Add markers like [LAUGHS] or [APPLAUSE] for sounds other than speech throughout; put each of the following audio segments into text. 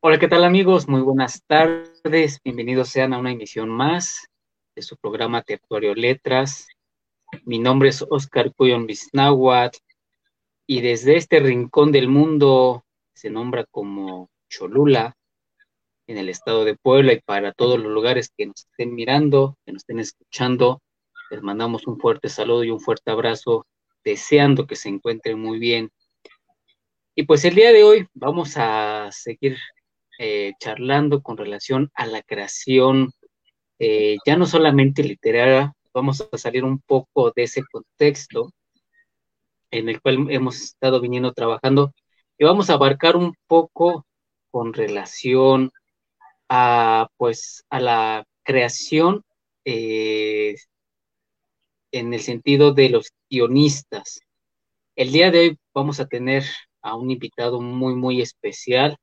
Hola, ¿qué tal amigos? Muy buenas tardes. Bienvenidos sean a una emisión más de su programa Teatro Letras. Mi nombre es Oscar Cuyon Bisnahuat y desde este rincón del mundo se nombra como Cholula, en el estado de Puebla y para todos los lugares que nos estén mirando, que nos estén escuchando, les mandamos un fuerte saludo y un fuerte abrazo, deseando que se encuentren muy bien. Y pues el día de hoy vamos a seguir eh, charlando con relación a la creación, eh, ya no solamente literaria, vamos a salir un poco de ese contexto en el cual hemos estado viniendo trabajando y vamos a abarcar un poco con relación a pues a la creación eh, en el sentido de los guionistas. El día de hoy vamos a tener a un invitado muy muy especial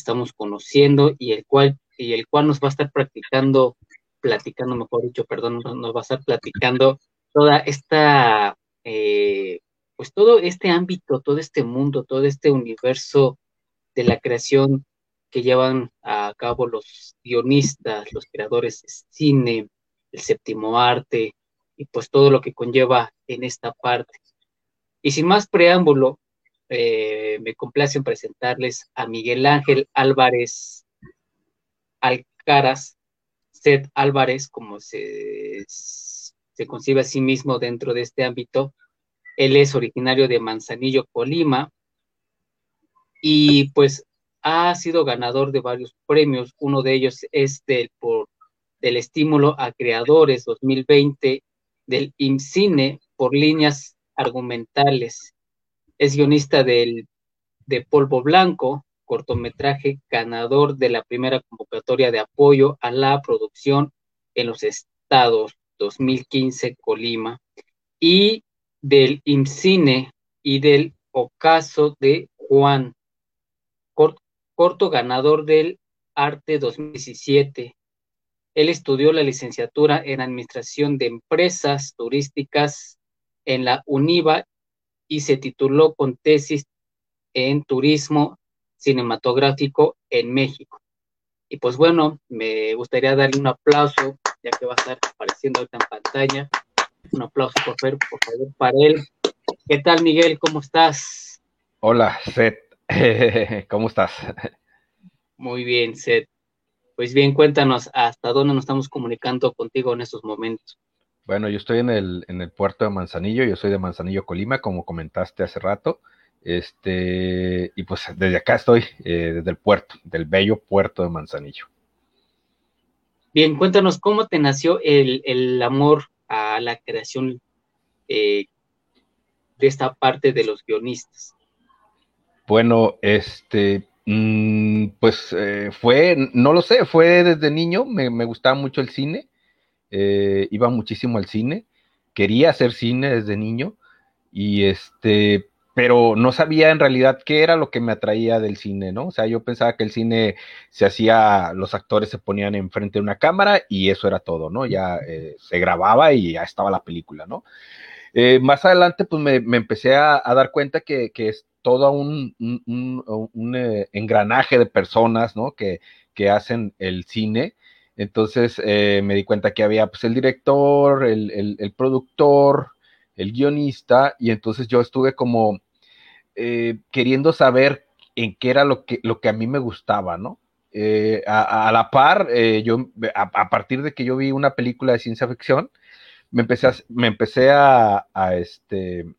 estamos conociendo y el cual, y el cual nos va a estar practicando, platicando, mejor dicho, perdón, nos va a estar platicando toda esta, eh, pues todo este ámbito, todo este mundo, todo este universo de la creación que llevan a cabo los guionistas, los creadores de cine, el séptimo arte y pues todo lo que conlleva en esta parte. Y sin más preámbulo, eh, me complace en presentarles a Miguel Ángel Álvarez Alcaraz, Seth Álvarez, como se, se concibe a sí mismo dentro de este ámbito. Él es originario de Manzanillo, Colima, y pues ha sido ganador de varios premios. Uno de ellos es del, por, del estímulo a creadores 2020 del IMCINE por líneas argumentales es guionista del, de Polvo Blanco, cortometraje ganador de la primera convocatoria de apoyo a la producción en los estados 2015 Colima y del IMCINE y del Ocaso de Juan, corto ganador del Arte 2017. Él estudió la licenciatura en Administración de Empresas Turísticas en la UNIVA y se tituló con tesis en turismo cinematográfico en México. Y pues bueno, me gustaría darle un aplauso, ya que va a estar apareciendo ahorita en pantalla. Un aplauso, por favor, por favor, para él. ¿Qué tal, Miguel? ¿Cómo estás? Hola, Seth. [LAUGHS] ¿Cómo estás? Muy bien, Seth. Pues bien, cuéntanos hasta dónde nos estamos comunicando contigo en estos momentos. Bueno, yo estoy en el, en el puerto de Manzanillo, yo soy de Manzanillo, Colima, como comentaste hace rato. Este, y pues desde acá estoy, eh, desde el puerto, del bello puerto de Manzanillo. Bien, cuéntanos cómo te nació el, amor a la creación eh, de esta parte de los guionistas. Bueno, este, mm, pues eh, fue, no lo sé, fue desde niño, me, me gustaba mucho el cine. Eh, iba muchísimo al cine, quería hacer cine desde niño y este, pero no sabía en realidad qué era lo que me atraía del cine, ¿no? O sea, yo pensaba que el cine se hacía, los actores se ponían enfrente de una cámara y eso era todo, ¿no? Ya eh, se grababa y ya estaba la película, ¿no? Eh, más adelante, pues me, empecé a, dar cuenta que, es todo un, engranaje de personas, ¿no? Que, que hacen el cine entonces eh, me di cuenta que había pues, el director, el, productor, el guionista, y entonces yo estuve como eh, queriendo saber en qué era lo que, lo que a mí me gustaba, ¿no? Eh, a, la par, yo, a, partir de que yo vi una película de ciencia ficción, me empecé a, me empecé a, este,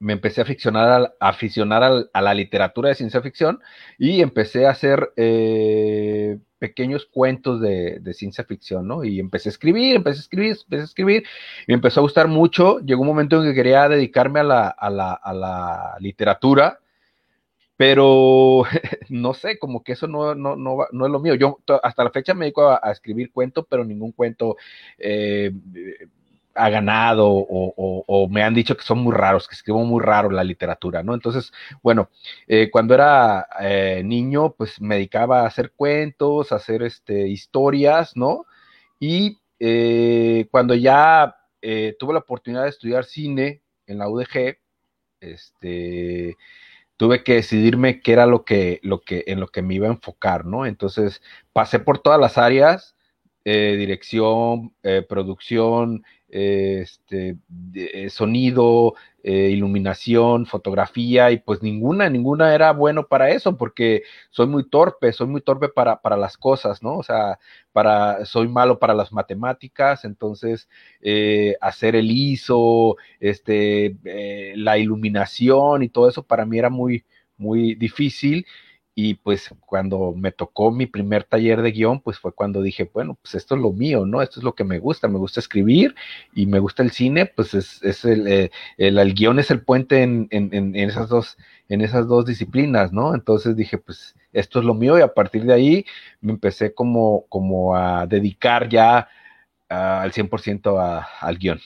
me empecé a aficionar, a, aficionar a, la literatura de ciencia ficción y empecé a hacer pequeños cuentos de, ciencia ficción, ¿no? Y empecé a escribir, empecé a escribir, empecé a escribir, y me empezó a gustar mucho. Llegó un momento en que quería dedicarme a la, literatura, pero [LAUGHS] no sé, como que eso no, no, es lo mío. Yo hasta la fecha me dedico a, escribir cuentos, pero ningún cuento eh, ha ganado o, me han dicho que son muy raros, que escribo muy raro la literatura, ¿no? Entonces, bueno, eh, cuando era eh, niño, pues me dedicaba a hacer cuentos, a hacer este, historias, ¿no? Y eh, cuando ya tuve la oportunidad de estudiar cine en la UDG, este, tuve que decidirme qué era lo que, lo que, en lo que me iba a enfocar, ¿no? Entonces pasé por todas las áreas, dirección, producción, este, eh, sonido, eh, iluminación, fotografía, y pues ninguna, ninguna era bueno para eso, porque soy muy torpe, soy muy torpe para, para las cosas, ¿no? O sea, para, soy malo para las matemáticas, entonces eh, hacer el ISO, este, la iluminación y todo eso para mí era muy, muy difícil. Y pues cuando me tocó mi primer taller de guion, pues fue cuando dije, bueno, pues esto es lo mío, ¿no? Esto es lo que me gusta, me gusta escribir y me gusta el cine, pues es, el, eh, el, guion es el puente en, en, esas dos, en esas dos disciplinas, ¿no? Entonces dije, pues esto es lo mío y a partir de ahí me empecé como, como a dedicar ya al 100% al guion.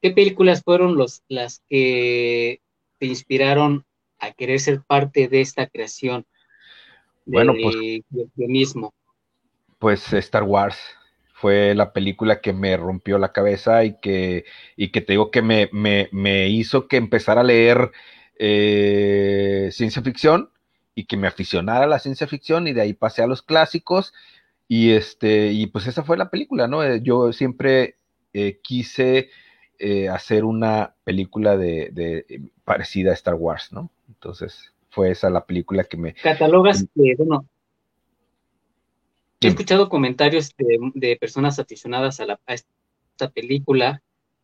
¿Qué películas fueron los, las que te inspiraron a querer ser parte de esta creación bueno, pues, mismo. Pues Star Wars fue la película que me rompió la cabeza y que, y que te digo que me, me, hizo que empezara a leer eh, ciencia ficción y que me aficionara a la ciencia ficción y de ahí pasé a los clásicos y este y pues esa fue la película, ¿no? Eh, yo siempre eh, quise hacer una película de, parecida a Star Wars, ¿no? Entonces, fue esa la película que me... Catalogas que, bueno, he escuchado comentarios de, personas aficionadas a, la, esta película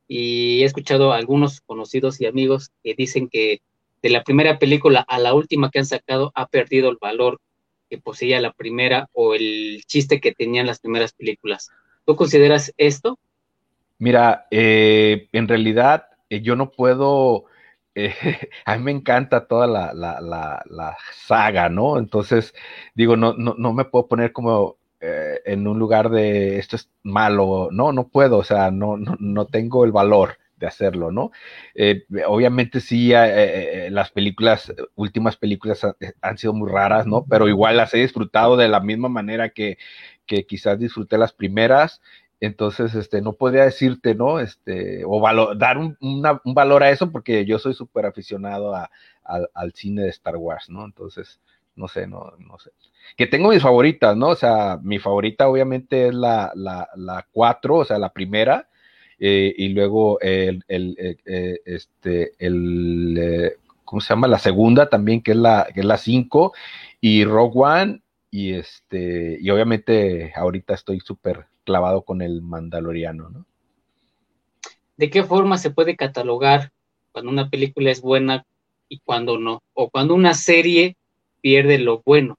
y he escuchado a algunos conocidos y amigos que dicen que de la primera película a la última que han sacado ha perdido el valor que poseía la primera o el chiste que tenían las primeras películas. ¿Tú consideras esto? Mira, eh, en realidad eh, yo no puedo eh, [LAUGHS] a mí me encanta toda la, la, la, saga, ¿no? Entonces, digo, no, no, no me puedo poner como eh, en un lugar de esto es malo, no, no puedo, o sea, no, no, no tengo el valor de hacerlo, ¿no? Eh, obviamente sí, las películas, últimas películas han, sido muy raras, ¿no? Pero igual las he disfrutado de la misma manera que, que quizás disfruté las primeras entonces, este, no podría decirte, ¿no? Este, o dar un, valor a eso porque yo soy súper aficionado al cine de Star Wars, ¿no? Entonces, no sé, no, no sé. Que tengo mis favoritas, ¿no? O sea, mi favorita obviamente es la, la, la 4, o sea, la primera, eh, y luego el, el, eh, eh, este, el, ¿cómo se llama? La segunda también, que es la, que es la 5, y Rogue One, y este, y obviamente ahorita estoy súper clavado con el mandaloriano, ¿no? ¿De qué forma se puede catalogar cuando una película es buena y cuando no? O cuando una serie pierde lo bueno.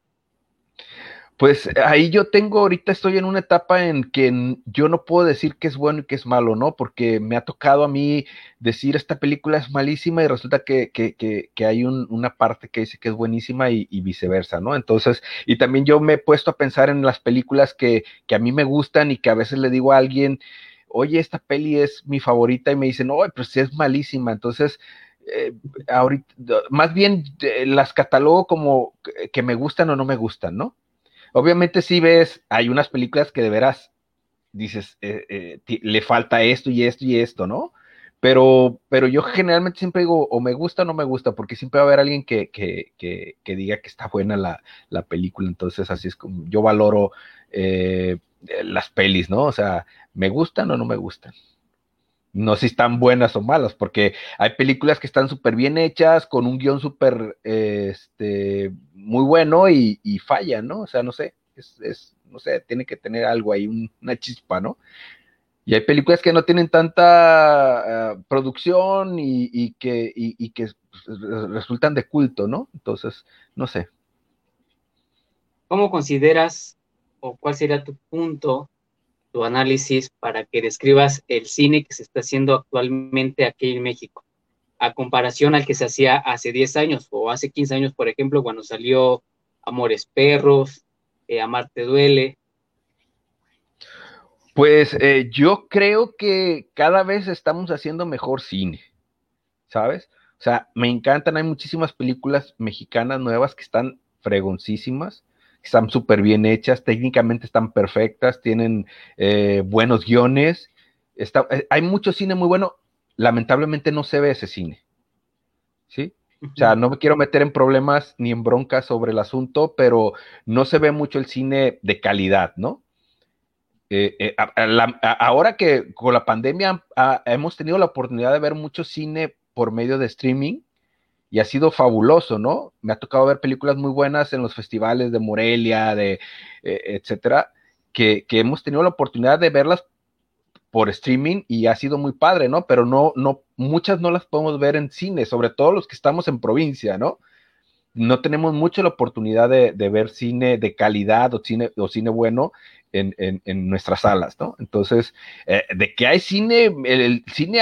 Pues ahí yo tengo, ahorita estoy en una etapa en que yo no puedo decir que es bueno y que es malo, ¿no? Porque me ha tocado a mí decir esta película es malísima y resulta que, que, que, hay una parte que dice que es buenísima y, viceversa, ¿no? Entonces, y también yo me he puesto a pensar en las películas que, a mí me gustan y que a veces le digo a alguien, oye, esta peli es mi favorita y me dicen, no, pero si es malísima. Entonces, eh, ahorita, más bien eh, las catalogo como que me gustan o no me gustan, ¿no? Obviamente si ves, hay unas películas que de veras dices, eh, eh, le falta esto y esto y esto, ¿no? Pero, pero yo generalmente siempre digo, o me gusta o no me gusta, porque siempre va a haber alguien que, que, que, diga que está buena la, la, película. Entonces, así es como yo valoro eh, las pelis, ¿no? O sea, ¿me gustan o no me gustan? No si están buenas o malas, porque hay películas que están súper bien hechas, con un guion súper, este, muy bueno y, fallan, ¿no? O sea, no sé, es, no sé, tiene que tener algo ahí, una chispa, ¿no? Y hay películas que no tienen tanta ah, producción y, que, y, que pues, resultan de culto, ¿no? Entonces, no sé. ¿Cómo consideras o cuál sería tu punto tu análisis para que describas el cine que se está haciendo actualmente aquí en México, a comparación al que se hacía hace 10 años o hace 15 años, por ejemplo, cuando salió Amores Perros, eh, Amarte Duele. Pues eh, yo creo que cada vez estamos haciendo mejor cine, ¿sabes? O sea, me encantan, hay muchísimas películas mexicanas nuevas que están fregoncísimas están súper bien hechas, técnicamente están perfectas, tienen eh, buenos guiones. Está, eh, hay mucho cine muy bueno, lamentablemente no se ve ese cine. ¿Sí? O sea, no me quiero meter en problemas ni en broncas sobre el asunto, pero no se ve mucho el cine de calidad, ¿no? Eh, eh, ahora que con la pandemia hemos tenido la oportunidad de ver mucho cine por medio de streaming y ha sido fabuloso, ¿no? Me ha tocado ver películas muy buenas en los festivales de Morelia, de eh, etcétera, que, que, hemos tenido la oportunidad de verlas por streaming y ha sido muy padre, ¿no? Pero no, no, muchas no las podemos ver en cine, sobre todo los que estamos en provincia, ¿no? No tenemos mucho la oportunidad de, ver cine de calidad o cine, o cine bueno en, nuestras salas, ¿no? Entonces, eh, de que hay cine, el, cine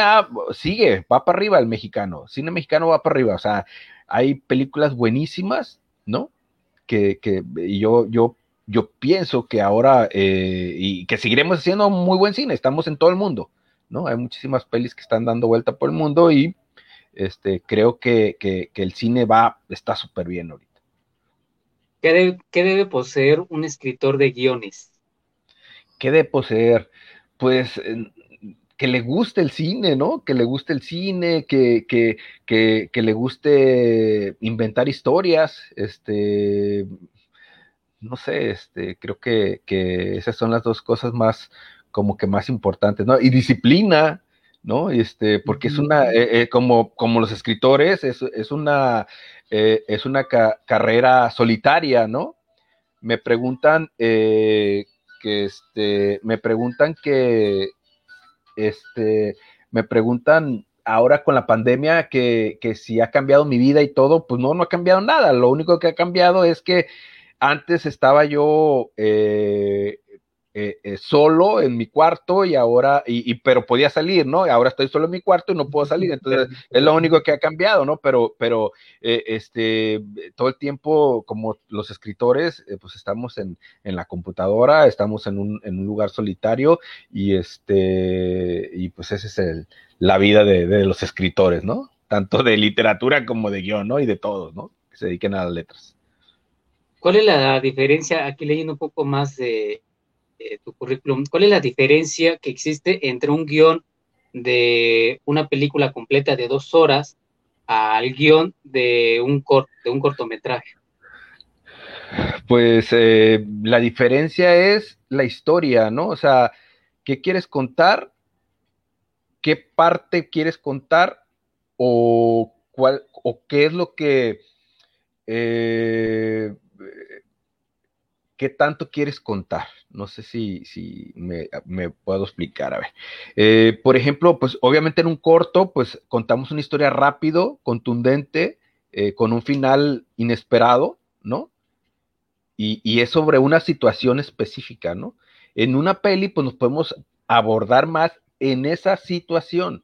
sigue, va para arriba el mexicano, cine mexicano va para arriba, o sea, hay películas buenísimas, ¿no? Que, que yo, yo yo pienso que ahora, eh, y que seguiremos haciendo muy buen cine, estamos en todo el mundo, ¿no? Hay muchísimas pelis que están dando vuelta por el mundo y este, creo que, el cine va, está súper bien ahorita. ¿Qué debe, poseer un escritor de guiones? ¿Qué debe poseer? Pues que le guste el cine, ¿no? Que le guste el cine, que, que, que le guste inventar historias, este, no sé, este, creo que, esas son las dos cosas más, como que más importantes, ¿no? Y disciplina, ¿no? Este, porque es una, eh, eh, como, como los escritores, es, una, eh, es una carrera solitaria, ¿no? Me preguntan que, este, me preguntan que, este, me preguntan ahora con la pandemia que, que si ha cambiado mi vida y todo, pues no, no ha cambiado nada. Lo único que ha cambiado es que antes estaba yo eh, eh, eh, solo en mi cuarto y ahora, y, pero podía salir, ¿no? Ahora estoy solo en mi cuarto y no puedo salir, [LAUGHS] entonces es lo único que ha cambiado, ¿no? Pero, pero este, todo el tiempo, como los escritores, pues estamos en, la computadora, estamos en un, lugar solitario y este, y pues esa es el, la vida de, de los escritores, ¿no? Tanto de literatura como de guion, ¿no? Y de todos, ¿no? Que se dediquen a las letras. ¿Cuál es la diferencia, aquí leyendo un poco más de, tu currículum, cuál es la diferencia que existe entre un guion de una película completa de dos horas al guion de un, de un cortometraje? Pues eh, la diferencia es la historia, ¿no? O sea, ¿qué quieres contar? ¿Qué parte quieres contar? ¿O, cuál, o qué es lo que eh, ¿qué tanto quieres contar? No sé si, me, puedo explicar. A ver, eh, por ejemplo, pues obviamente en un corto, pues contamos una historia rápido, contundente, eh, con un final inesperado, ¿no? Y, es sobre una situación específica, ¿no? En una peli, pues nos podemos abordar más en esa situación,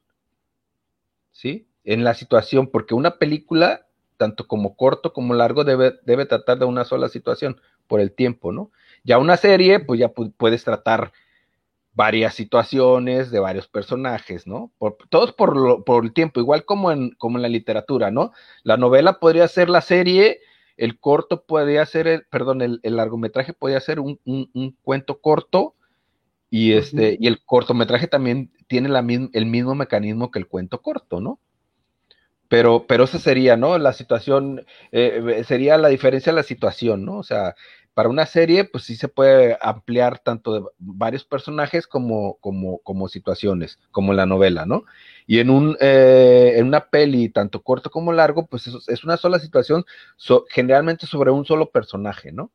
¿sí? En la situación, porque una película, tanto como corto como largo, debe, debe tratar de una sola situación por el tiempo, ¿no? Ya una serie, pues ya puedes tratar varias situaciones de varios personajes, ¿no? todos por, por, el tiempo, igual como en, como en la literatura, ¿no? La novela podría ser la serie, el corto podría ser, el, perdón, el, largometraje podría ser un, cuento corto y, este, y el cortometraje también tiene la, el mismo mecanismo que el cuento corto, ¿no? Pero, pero esa sería, ¿no? La situación, eh, sería la diferencia de la situación, ¿no? O sea, para una serie, pues sí se puede ampliar tanto de varios personajes como, como, como situaciones, como la novela, ¿no? Y en, un, eh, en una peli, tanto corto como largo, pues es, una sola situación, generalmente sobre un solo personaje, ¿no?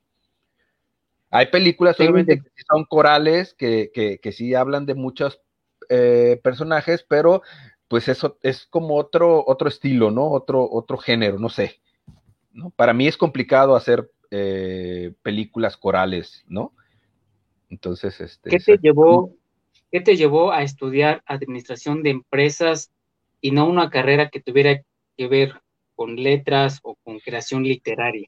Hay películas, obviamente, que son corales, que, que, sí hablan de muchos eh, personajes, pero pues eso es como otro, otro estilo, ¿no? Otro, otro género, no sé. ¿no? Para mí es complicado hacer eh, películas corales, ¿no? Entonces, este... ¿Qué te, llevó, ¿Qué te llevó a estudiar administración de empresas y no una carrera que tuviera que ver con letras o con creación literaria?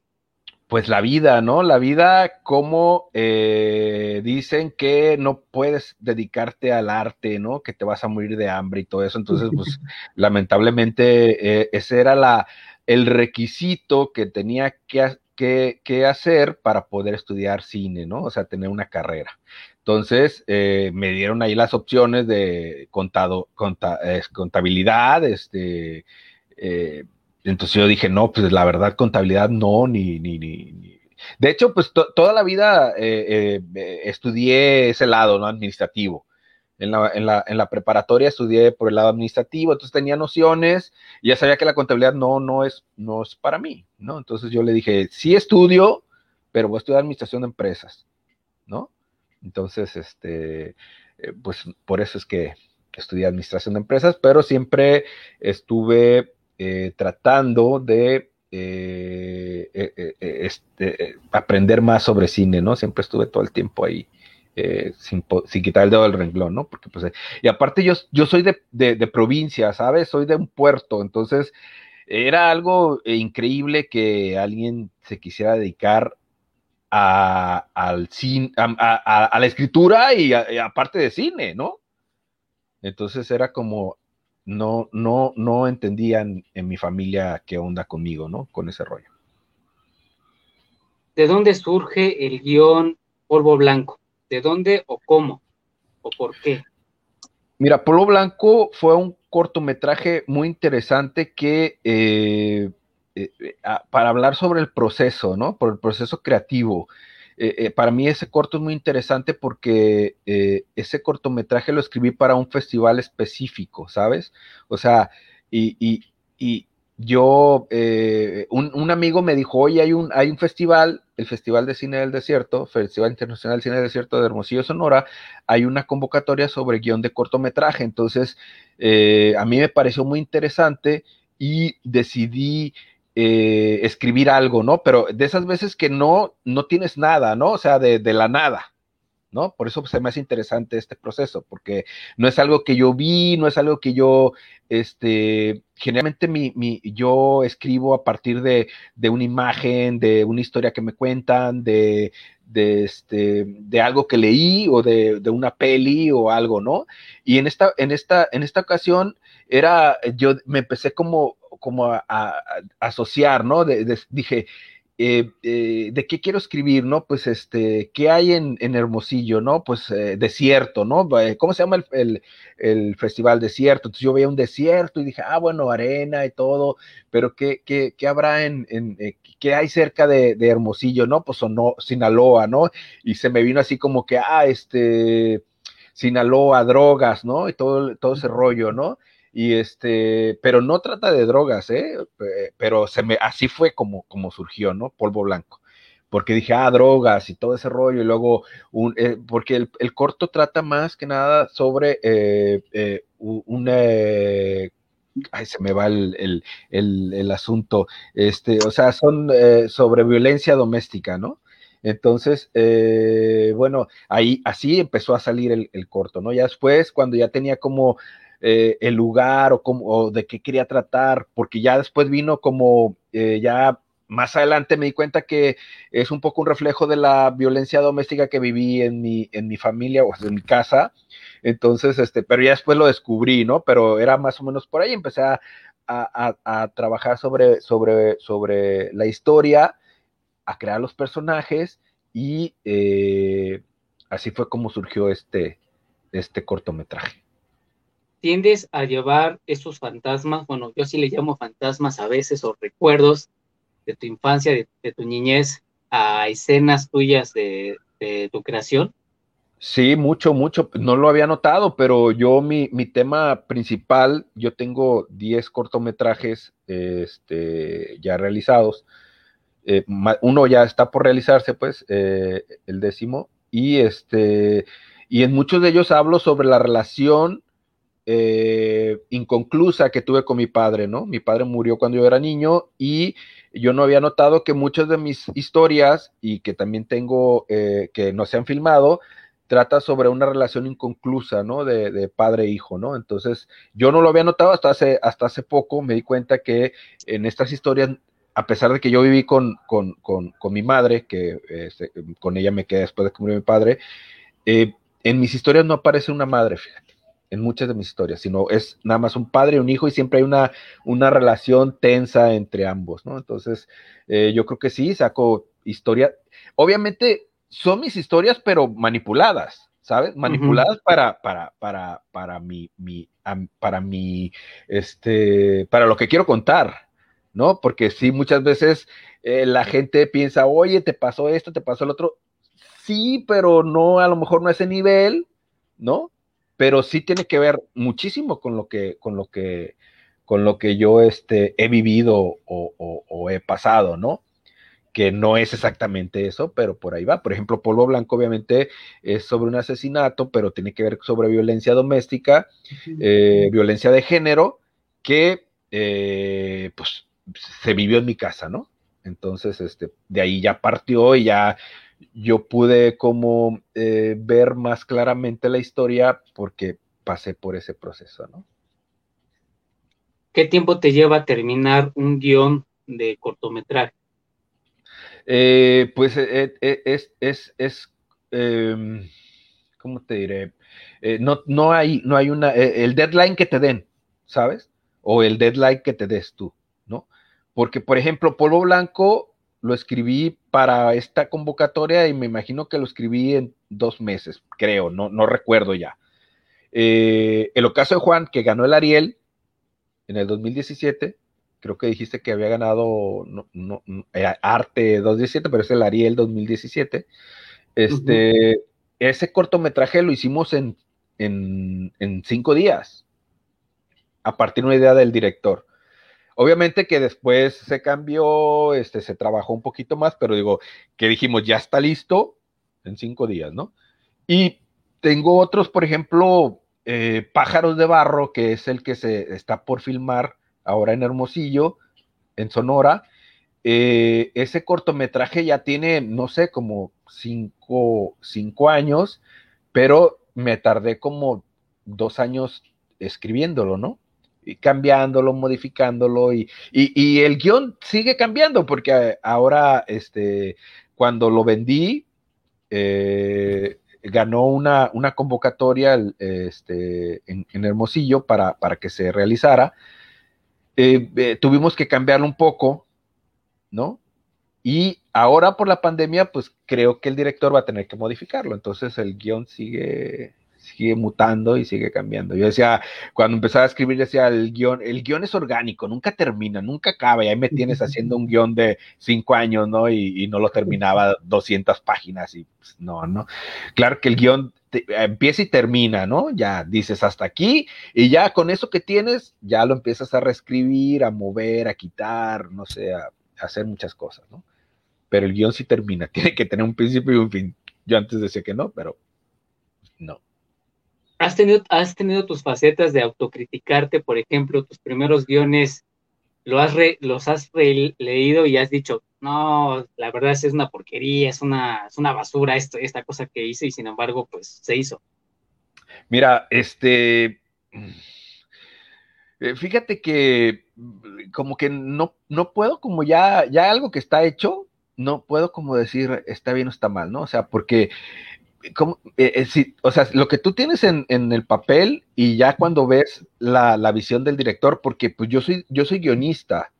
Pues la vida, ¿no? La vida, como eh, dicen que no puedes dedicarte al arte, ¿no? Que te vas a morir de hambre y todo eso. Entonces, pues [LAUGHS] lamentablemente eh, ese era la, el requisito que tenía que, qué, hacer para poder estudiar cine, ¿no? O sea, tener una carrera. Entonces, eh, me dieron ahí las opciones de contado, contabilidad, este, eh, entonces yo dije, no, pues la verdad, contabilidad no, ni, ni, ni. De hecho, pues toda la vida eh, estudié ese lado, ¿no? Administrativo. En la, en, la, en la, preparatoria estudié por el lado administrativo, entonces tenía nociones y ya sabía que la contabilidad no, no, es, no es para mí, ¿no? Entonces yo le dije, sí estudio, pero voy a estudiar administración de empresas, ¿no? Entonces, este, eh, pues por eso es que estudié administración de empresas, pero siempre estuve eh, tratando de eh, este, aprender más sobre cine, ¿no? Siempre estuve todo el tiempo ahí. Sin, quitar el dedo del renglón, ¿no? Porque pues, y aparte yo, soy de, provincia, ¿sabes? Soy de un puerto, entonces era algo increíble que alguien se quisiera dedicar a, al cine, a, la escritura y, aparte de cine, ¿no? Entonces era como, no, no, no entendían en mi familia qué onda conmigo, ¿no? Con ese rollo. ¿De dónde surge el guion Polvo Blanco? ¿De dónde o cómo? ¿O por qué? Mira, Polvo Blanco fue un cortometraje muy interesante que eh, eh, eh, para hablar sobre el proceso, ¿no? Por el proceso creativo. Para mí ese corto es muy interesante porque ese cortometraje lo escribí para un festival específico, ¿sabes? O sea, y, yo, un, amigo me dijo, oye, hay un, hay un festival, el Festival de Cine del Desierto, Festival Internacional de Cine del Desierto de Hermosillo, Sonora, hay una convocatoria sobre guion de cortometraje. Entonces, a mí me pareció muy interesante y decidí eh, escribir algo, ¿no? Pero de esas veces que no, no tienes nada, ¿no? O sea, de, la nada, ¿no? Por eso se me hace interesante este proceso, porque no es algo que yo vi, no es algo que yo, este, generalmente mi, mi, yo escribo a partir de, de, una imagen, de una historia que me cuentan, de, de, este, de algo que leí o de, de, una peli o algo, ¿no? Y en esta, en esta, en esta ocasión era, yo me empecé como como a, asociar, ¿no? dije, eh, eh, ¿de qué quiero escribir, no? Pues, este, ¿qué hay en, Hermosillo, no? Pues, eh, desierto, ¿no? ¿Cómo se llama el, festival desierto? Entonces yo veía un desierto y dije, ah, bueno, arena y todo, pero ¿qué, qué, qué habrá en, en qué hay cerca de, Hermosillo, no? Pues, o no, Sinaloa, ¿no? Y se me vino así como que, ah, este, Sinaloa, drogas, ¿no? Y todo, todo ese rollo, ¿no? Y este, pero no trata de drogas, ¿eh? Pero se me, así fue como, como surgió, ¿no? Polvo blanco. Porque dije, ah, drogas y todo ese rollo, y luego, un, eh, porque el, corto trata más que nada sobre eh, eh un, ay, se me va el, el, asunto, este, o sea, son sobre violencia doméstica, ¿no? Entonces, bueno, ahí así empezó a salir el, el, corto, ¿no? Ya después, cuando ya tenía como eh, el lugar o, cómo, de qué quería tratar, porque ya después vino como eh, ya más adelante me di cuenta que es un poco un reflejo de la violencia doméstica que viví en mi, en mi familia o en mi casa. Entonces, este, pero ya después lo descubrí, ¿no? Pero era más o menos por ahí, empecé a, a, trabajar sobre, sobre, sobre la historia, a crear los personajes y eh, así fue como surgió este, este cortometraje tiendes a llevar esos fantasmas, bueno, yo sí le llamo fantasmas a veces o recuerdos de tu infancia, de, tu niñez, a escenas tuyas de, tu creación? Sí, mucho, mucho. No lo había notado, pero yo mi, tema principal, yo tengo 10 cortometrajes este, ya realizados. Eh, uno ya está por realizarse, pues, eh, el décimo. Y este, y en muchos de ellos hablo sobre la relación eh, inconclusa que tuve con mi padre, ¿no? Mi padre murió cuando yo era niño y yo no había notado que muchas de mis historias y que también tengo eh, que no se han filmado, trata sobre una relación inconclusa, ¿no? De, padre e hijo, ¿no? Entonces, yo no lo había notado hasta hace, hasta hace poco, me di cuenta que en estas historias, a pesar de que yo viví con, con, con, con mi madre, que este, con ella me quedé después de que murió mi padre, eh, en mis historias no aparece una madre, fíjate en muchas de mis historias, sino es nada más un padre y un hijo y siempre hay una, una relación tensa entre ambos, ¿no? Entonces, eh, yo creo que sí, saco historia. Obviamente son mis historias, pero manipuladas, ¿sabes? Manipuladas para, para, para, para mi, mi, para mi, este, para lo que quiero contar, ¿no? Porque sí, muchas veces eh, la gente piensa, oye, te pasó esto, te pasó el otro. Sí, pero no, a lo mejor no a ese nivel, ¿no? Pero sí tiene que ver muchísimo con lo que, con lo que, con lo que yo este, he vivido o he pasado, ¿no? que no es exactamente eso, pero por ahí va. Por ejemplo, Polvo Blanco obviamente es sobre un asesinato, pero tiene que ver sobre violencia doméstica, eh, violencia de género, que eh, pues se vivió en mi casa, ¿no? Entonces, este, de ahí ya partió y ya yo pude como eh, ver más claramente la historia porque pasé por ese proceso, ¿no? ¿Qué tiempo te lleva terminar un guion de cortometraje? Eh, pues eh, es, es, es em, ¿cómo te diré? no, no, hay, no hay una, el deadline que te den, ¿sabes? O el deadline que te des tú, ¿no? Porque, por ejemplo, Polvo Blanco lo escribí para esta convocatoria y me imagino que lo escribí en dos meses, creo, no, no recuerdo ya. el ocaso de Juan, que ganó el Ariel en el 2017, creo que dijiste que había ganado no, eh, Arte 2017, pero es el Ariel 2017. Este, Ese cortometraje lo hicimos en, cinco días, a partir de una idea del director. Obviamente que después se cambió, este, se trabajó un poquito más, pero digo, que dijimos, ya está listo en cinco días, ¿no? Y tengo otros, por ejemplo, eh, Pájaros de Barro, que es el que se está por filmar ahora en Hermosillo, en Sonora. Eh, ese cortometraje ya tiene, no sé, como cinco, años, pero me tardé como dos años escribiéndolo, ¿no? Y cambiándolo, modificándolo, y, el guion sigue cambiando, porque ahora, este, cuando lo vendí, eh, ganó una, convocatoria este, en, Hermosillo para, para, que se realizara. Eh, eh, tuvimos que cambiarlo un poco, ¿no? Y ahora por la pandemia, pues creo que el director va a tener que modificarlo. Entonces el guion sigue, sigue mutando y sigue cambiando. Yo decía, cuando empezaba a escribir, decía, el guion, el guion es orgánico, nunca termina, nunca acaba. Y ahí me tienes haciendo un guion de cinco años, ¿no? Y, no lo terminaba 200 páginas y pues, no, ¿no? Claro que el guion empieza y termina, ¿no? Ya dices hasta aquí y ya con eso que tienes, ya lo empiezas a reescribir, a mover, a quitar, no sé, a, hacer muchas cosas, ¿no? Pero el guion sí termina, [LAUGHS] tiene que tener un principio y un fin. Yo antes decía que no, pero no. ¿Has tenido, has tenido tus facetas de autocriticarte, por ejemplo, tus primeros guiones, lo has los has leído y has dicho, no, la verdad es, es una porquería, es una, es una basura esto, esta cosa que hice y sin embargo, pues se hizo. Mira, este, eh, fíjate que como que no, no puedo, como ya, ya algo que está hecho, no puedo como decir está bien o está mal, ¿no? O sea, porque eh, eh, o sea, lo que tú tienes en, el papel y ya cuando ves la, visión del director, porque pues yo soy, yo soy guionista,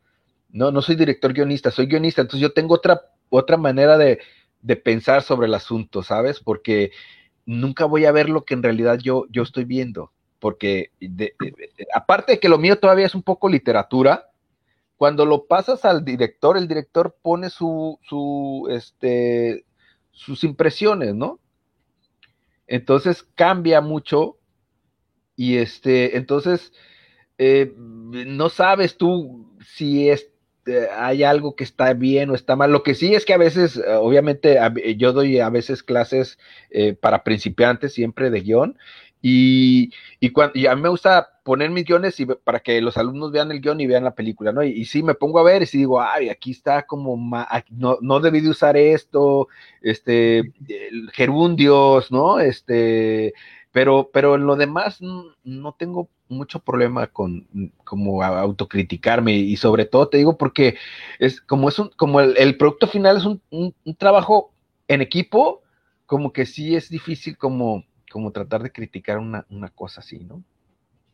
no, no soy director guionista, soy guionista, entonces yo tengo otra, otra manera de, pensar sobre el asunto, ¿sabes? Porque nunca voy a ver lo que en realidad yo, yo estoy viendo, porque aparte de que lo mío todavía es un poco literatura, cuando lo pasas al director, el director pone su, su, este, sus impresiones, ¿no? Entonces cambia mucho y este, entonces eh, no sabes tú si es este, hay algo que está bien o está mal. Lo que sí es que a veces, eh, obviamente, yo doy a veces clases eh, para principiantes siempre de guion. Y, y, cuando, a mí me gusta poner mis guiones y, para que los alumnos vean el guion y vean la película, ¿no? Y, y sí, me pongo a ver y sí digo, ay, aquí está como, no, no debí de usar esto, este, gerundios, ¿no? Este, pero, pero en lo demás no tengo mucho problema con como autocriticarme y sobre todo te digo porque es como es un, como el, producto final es un, trabajo en equipo, como que sí es difícil como, como tratar de criticar una, cosa así, ¿no?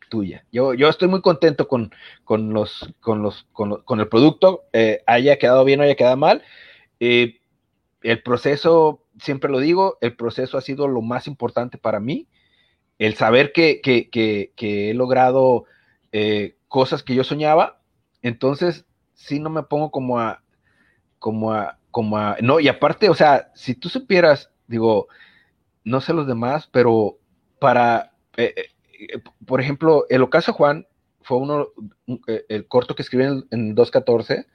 Tuya. Yo, yo estoy muy contento con, con los, con los, con, el producto, eh, haya quedado bien o haya quedado mal. Eh, el proceso, siempre lo digo, el proceso ha sido lo más importante para mí el saber que, he logrado eh, cosas que yo soñaba, entonces sí no me pongo como a, como a, como a, no, y aparte, o sea, si tú supieras, digo, no sé los demás, pero para, eh, eh, por ejemplo, el ocaso Juan fue uno, eh, el corto que escribí en, en 2.14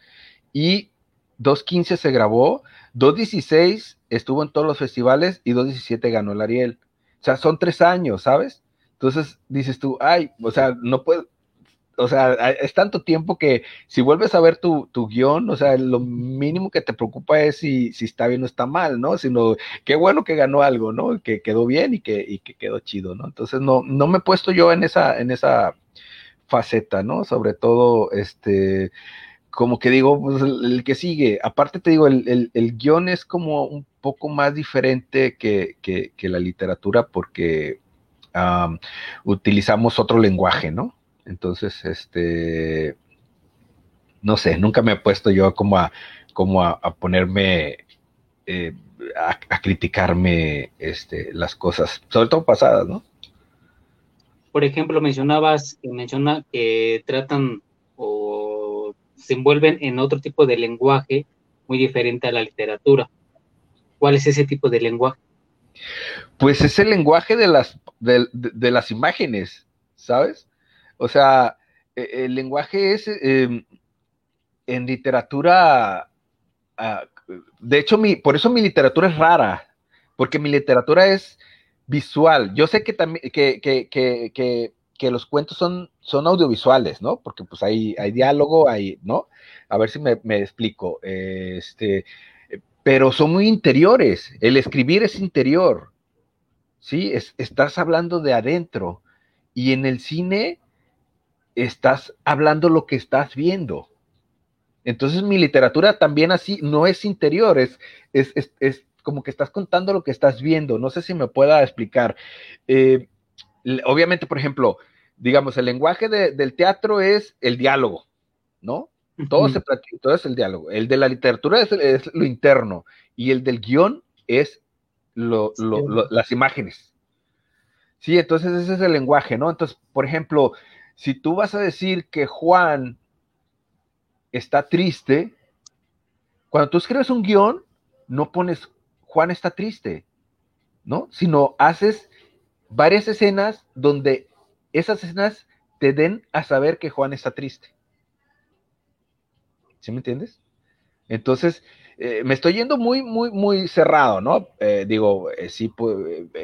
y 2.15 se grabó, 2.16 estuvo en todos los festivales y 2.17 ganó el Ariel. O sea, son tres años, ¿sabes? Entonces dices tú, ay, o sea, no puedo, o sea, es tanto tiempo que si vuelves a ver tu, tu guion, o sea, lo mínimo que te preocupa es si, si, está bien o está mal, ¿no? Sino qué bueno que ganó algo, ¿no? Que quedó bien y que, y que quedó chido, ¿no? Entonces no, no me he puesto yo en esa, en esa faceta, ¿no? Sobre todo, este, como que digo, pues el, que sigue, aparte te digo, el, el, guion es como un poco más diferente que, que, que la literatura porque utilizamos otro lenguaje, ¿no? Entonces, este, no sé, nunca me he puesto yo como a, como a, a ponerme, eh, a, a, criticarme este, las cosas, sobre todo pasadas, ¿no? Por ejemplo, mencionabas, menciona que tratan o se envuelven en otro tipo de lenguaje muy diferente a la literatura. ¿Cuál es ese tipo de lenguaje? Pues es el lenguaje de las, de, de, de las imágenes, ¿sabes? O sea, e, el lenguaje es eh, en literatura, uh, de hecho, por eso mi literatura es rara, porque mi literatura es visual. Yo sé que también que, que, que, que, los cuentos son, son audiovisuales, ¿no? Porque pues hay, hay diálogo, hay, ¿no? A ver si me, me explico. Este, pero son muy interiores. El escribir es interior. ¿Sí? Es, estás hablando de adentro. Y en el cine estás hablando lo que estás viendo. Entonces mi literatura también así no es interior, es, es, es, es como que estás contando lo que estás viendo. No sé si me pueda explicar. Eh, obviamente, por ejemplo, digamos, el lenguaje de, del teatro es el diálogo, ¿no? Todo, se todo es el diálogo. El de la literatura es, es lo interno y el del guion es lo, lo, lo, las imágenes. Sí, entonces ese es el lenguaje, ¿no? Entonces, por ejemplo, si tú vas a decir que Juan está triste, cuando tú escribes un guion, no pones Juan está triste, ¿no? Sino haces varias escenas donde esas escenas te den a saber que Juan está triste. ¿Sí me entiendes? Entonces, eh, me estoy yendo muy, muy, muy cerrado, ¿no? Eh, digo, eh, sí,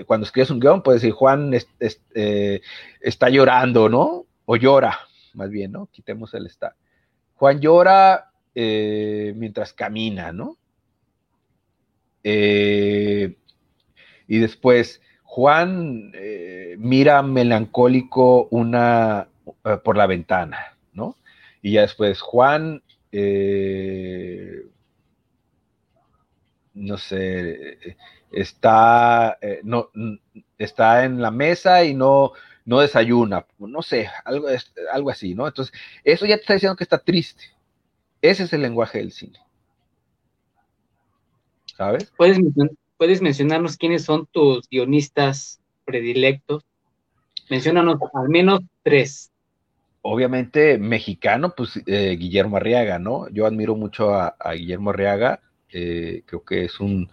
cuando escribes un guion, puedes decir, Juan es, es, está llorando, ¿no? O llora, más bien, ¿no? Quitemos el está. Juan llora eh, mientras camina, ¿no? Eh, y después Juan eh, mira melancólico una por la ventana, ¿no? Y ya después Juan, no sé, está, no, está en la mesa y no, no desayuna, no sé, algo, algo así, ¿no? Entonces, eso ya te está diciendo que está triste. Ese es el lenguaje del cine. ¿Sabes? ¿Puedes, puedes mencionarnos quiénes son tus guionistas predilectos? Menciónanos al menos tres. Obviamente, mexicano, pues eh, Guillermo Arriaga, ¿no? Yo admiro mucho a, a Guillermo Arriaga, eh, creo que es un,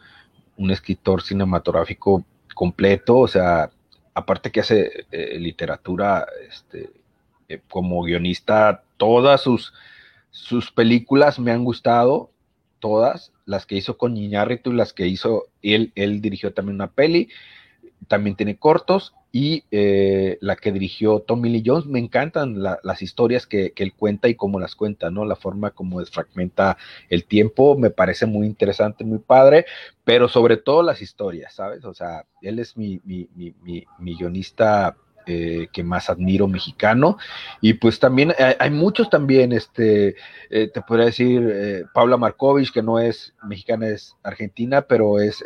un escritor cinematográfico completo, o sea, aparte que hace eh, literatura este, eh, como guionista, todas sus, sus películas me han gustado, todas, las que hizo con Iñárritu las que hizo, él, él dirigió también una peli, también tiene cortos, y eh, la que dirigió Tommy Lee Jones, me encantan la, las historias que, que, él cuenta y cómo las cuenta, ¿no? La forma como desfragmenta el tiempo, me parece muy interesante, muy padre, pero sobre todo las historias, ¿sabes? O sea, él es mi, mi, mi, mi, mi guionista eh, que más admiro mexicano. Y pues también hay, muchos también, este, eh, te podría decir, eh, Paula Markovich, que no es mexicana, es argentina, pero es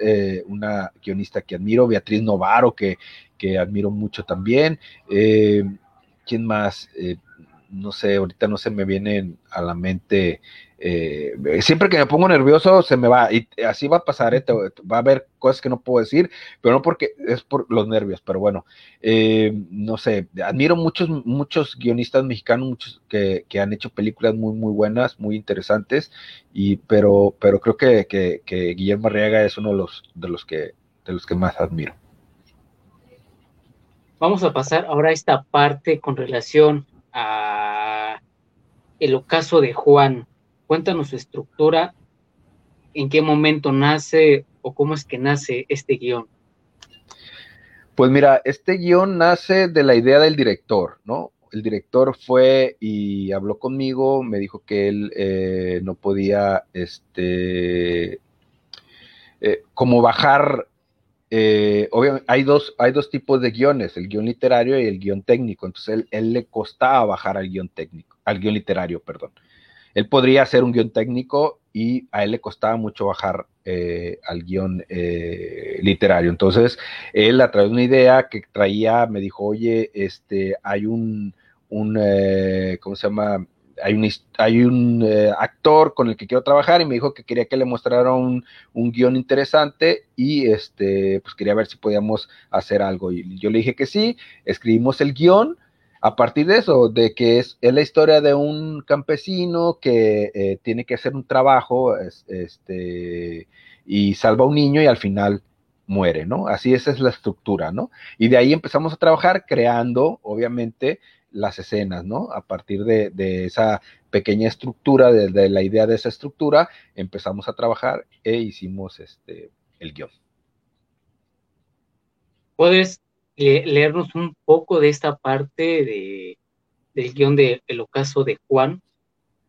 una guionista que admiro, Beatriz Novaro, que, que admiro mucho también. ¿Quién más? no sé, ahorita no se me vienen a la mente eh, siempre que me pongo nervioso se me va y así va a pasar, ¿eh? va a haber cosas que no puedo decir, pero no porque es por los nervios, pero bueno, eh, no sé, admiro muchos, muchos guionistas mexicanos muchos que, han hecho películas muy, muy buenas, muy interesantes, y, pero, pero creo que, que, Guillermo Arriaga es uno de los, de los que de los que más admiro. Vamos a pasar ahora a esta parte con relación a el ocaso de Juan. Cuéntanos su estructura, en qué momento nace o cómo es que nace este guion. Pues mira, este guion nace de la idea del director, ¿no? El director fue y habló conmigo, me dijo que él eh, no podía, este, eh, como bajar eh, obviamente hay dos, hay dos tipos de guiones, el guion literario y el guion técnico. Entonces, él, él, le costaba bajar al guion técnico, al guion literario, perdón. Él podría hacer un guion técnico y a él le costaba mucho bajar eh, al guion eh, literario. Entonces, él a través de una idea que traía, me dijo, oye, este, hay un, un eh, ¿cómo se llama? Hay un, hay un actor con el que quiero trabajar y me dijo que quería que le mostrara un, un, guion interesante y este, pues quería ver si podíamos hacer algo. Y yo le dije que sí, escribimos el guion a partir de eso, de que es, la historia de un campesino que eh, tiene que hacer un trabajo este, y salva a un niño y al final muere, ¿no? Así esa es la estructura, ¿no? Y de ahí empezamos a trabajar creando, obviamente, las escenas, ¿no? A partir de, esa pequeña estructura, de, la idea de esa estructura, empezamos a trabajar e hicimos este, el guion. ¿Puedes leernos un poco de esta parte de, del guion de El ocaso de Juan.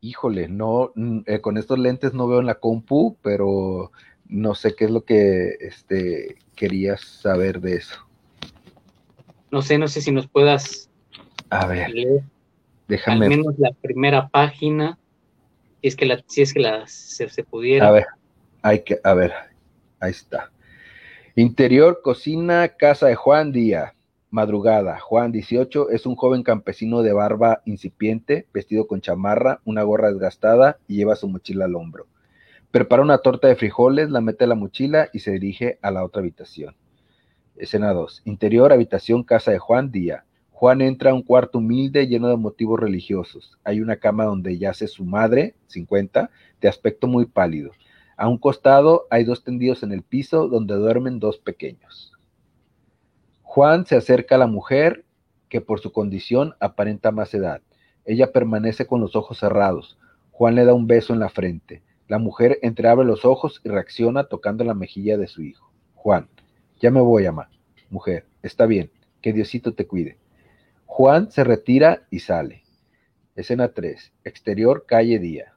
Híjole, no, eh, con estos lentes no veo en la compu, pero no sé qué es lo que este, querías saber de eso. No sé, no sé si nos puedas a ver, leer déjame. Al menos la primera página, si es que la, si es que la se, se pudiera. A ver, hay que, a ver, ahí está. Interior, cocina, casa de Juan Díaz. Madrugada. Juan 18 es un joven campesino de barba incipiente, vestido con chamarra, una gorra desgastada y lleva su mochila al hombro. Prepara una torta de frijoles, la mete en la mochila y se dirige a la otra habitación. Escena 2. Interior, habitación, casa de Juan Díaz. Juan entra a un cuarto humilde lleno de motivos religiosos. Hay una cama donde yace su madre, 50, de aspecto muy pálido. A un costado hay dos tendidos en el piso donde duermen dos pequeños. Juan se acerca a la mujer que por su condición aparenta más edad. Ella permanece con los ojos cerrados. Juan le da un beso en la frente. La mujer entreabre los ojos y reacciona tocando la mejilla de su hijo. Juan, ya me voy, ama. Mujer, está bien, que Diosito te cuide. Juan se retira y sale. Escena 3. Exterior, calle día.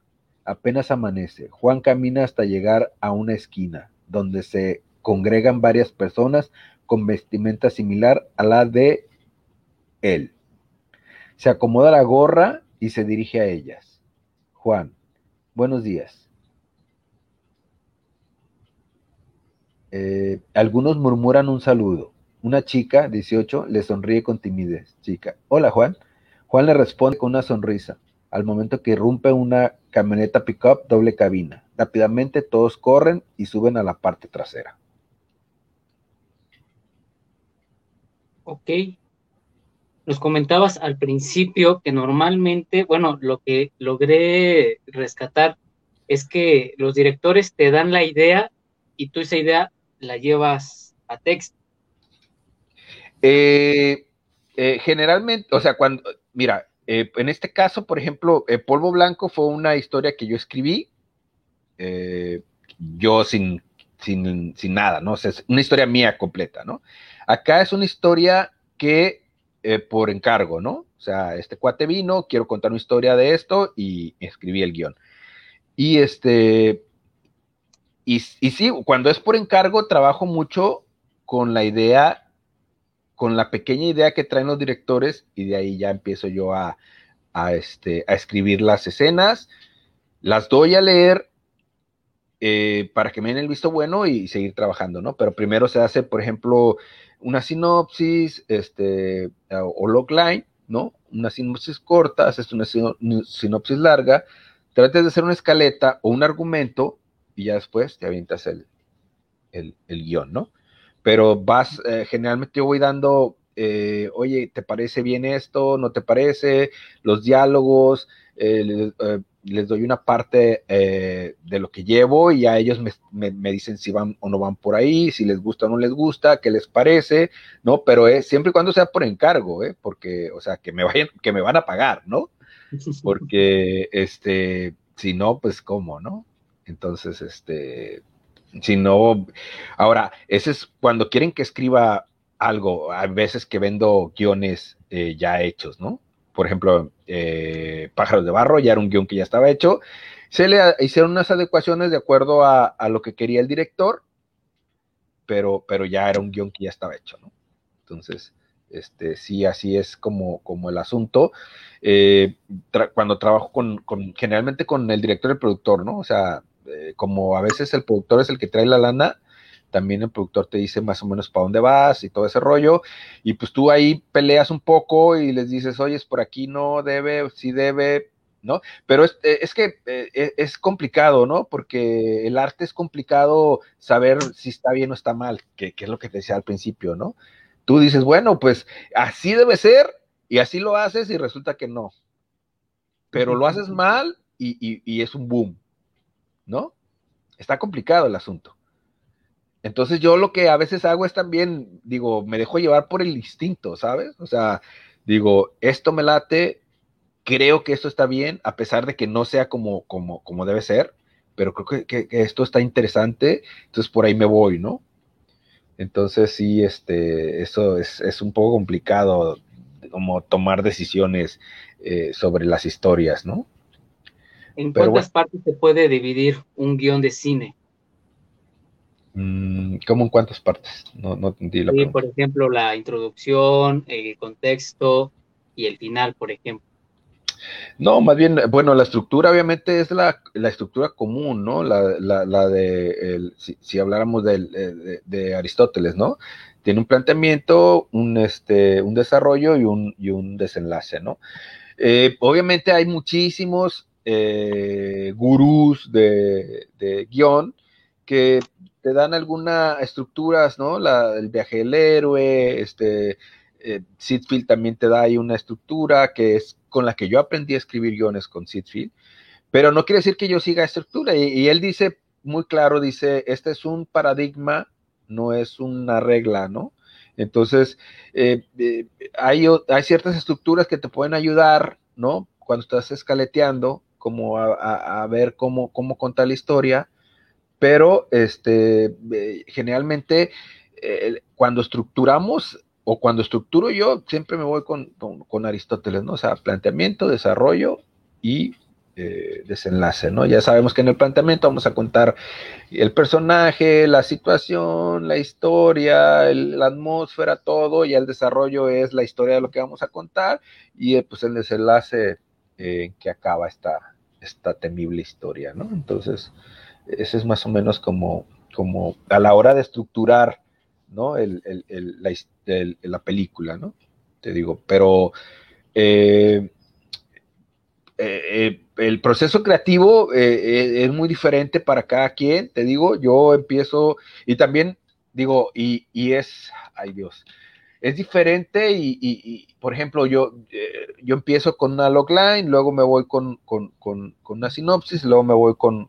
Apenas amanece, Juan camina hasta llegar a una esquina, donde se congregan varias personas con vestimenta similar a la de él. Se acomoda la gorra y se dirige a ellas. Juan, buenos días. Eh, algunos murmuran un saludo. Una chica, 18, le sonríe con timidez. Chica, hola Juan. Juan le responde con una sonrisa al momento que irrumpe una camioneta pickup doble cabina. Rápidamente todos corren y suben a la parte trasera. Ok. Nos comentabas al principio que normalmente, bueno, lo que logré rescatar es que los directores te dan la idea y tú esa idea la llevas a texto. Eh, eh, generalmente, o sea, cuando, mira, eh, en este caso, por ejemplo, eh, Polvo Blanco fue una historia que yo escribí, eh, yo sin, sin, nada, ¿no? O es una historia mía completa, ¿no? Acá es una historia que por encargo, ¿no? O sea, este cuate vino, quiero contar una historia de esto y escribí el guion. Y este, y, y sí, cuando es por encargo, trabajo mucho con la idea con la pequeña idea que traen los directores y de ahí ya empiezo yo a, este, a escribir las escenas, las doy a leer eh, para que me den el visto bueno y seguir trabajando, ¿no? Pero primero se hace, por ejemplo, una sinopsis, este, o logline, ¿no? Una sinopsis corta, haces una sinopsis larga, trates de hacer una escaleta o un argumento y ya después te avientas el, el, guion, ¿no? Pero vas, eh, generalmente yo voy dando, eh, oye, ¿te parece bien esto? ¿No te parece? Los diálogos, eh, les doy una parte de lo que llevo y a ellos me, dicen si van o no van por ahí, si les gusta o no les gusta, qué les parece, ¿no? Pero es siempre y cuando sea por encargo, ¿eh? Porque, o sea, que me vayan, que me van a pagar, ¿no? [LAUGHS] Porque, este, si no, pues cómo, ¿no? Entonces, este, si no, ahora, ese es cuando quieren que escriba algo, hay veces que vendo guiones eh, ya hechos, ¿no? Por ejemplo, eh, Pájaros de Barro, ya era un guion que ya estaba hecho. Se le hicieron unas adecuaciones de acuerdo a, lo que quería el director, pero, pero ya era un guion que ya estaba hecho, ¿no? Entonces, este, sí, así es como, como el asunto. Eh, cuando trabajo con, generalmente con el director y el productor, ¿no? O sea, eh, como a veces el productor es el que trae la lana, también el productor te dice más o menos para dónde vas y todo ese rollo, y pues tú ahí peleas un poco y les dices, oye, es por aquí no debe, sí debe, ¿no? Pero es, eh, que eh, es complicado, ¿no? Porque el arte es complicado saber si está bien o está mal, que, es lo que te decía al principio, ¿no? Tú dices, bueno, pues así debe ser, y así lo haces y resulta que no. Pero lo haces mal y es un boom. ¿No? Está complicado el asunto. Entonces yo lo que a veces hago es también, digo, me dejo llevar por el instinto, ¿sabes? O sea, digo, esto me late, creo que esto está bien, a pesar de que no sea como, como, como debe ser, pero creo que, esto está interesante, entonces por ahí me voy, ¿no? Entonces sí, este, eso es, un poco complicado, como tomar decisiones eh, sobre las historias, ¿no? ¿En cuántas partes se puede dividir un guion de cine? Mm, ¿Cómo en cuántas partes? No, no entendí la sí, por ejemplo, la introducción, el contexto y el final, por ejemplo. No, más bien, bueno, la estructura obviamente es la, estructura común, ¿no? La, la, de, si, habláramos de, de, Aristóteles, ¿no? Tiene un planteamiento, un, este, un desarrollo y un, y un desenlace, ¿no? Eh, obviamente hay muchísimos eh, gurús de, guion que te dan algunas estructuras, ¿no? El viaje del héroe, este, eh, también te da ahí una estructura que es con la que yo aprendí a escribir guiones con Sidfield, pero no quiere decir que yo siga estructura. Y, él dice muy claro, dice, este es un paradigma, no es una regla, ¿no? Entonces, eh, eh, hay, hay ciertas estructuras que te pueden ayudar, ¿no? Cuando estás escaleteando, como a, ver cómo, cómo contar la historia, pero este, eh, generalmente eh, cuando estructuramos o cuando estructuro yo, siempre me voy con, con, Aristóteles, ¿no? O sea, planteamiento, desarrollo y eh, desenlace, ¿no? Ya sabemos que en el planteamiento vamos a contar el personaje, la situación, la historia, la atmósfera, todo, y el desarrollo es la historia de lo que vamos a contar, y pues el desenlace en que acaba esta, esta temible historia, ¿no? Entonces, ese es más o menos como, como a la hora de estructurar, ¿no? La, película, ¿no? Te digo, pero eh, eh, el proceso creativo eh, es muy diferente para cada quien, te digo, yo empiezo y también digo, y, y es, ay Dios, es diferente y, por ejemplo, yo, eh, yo empiezo con una logline, luego me voy con, una sinopsis, luego me voy con,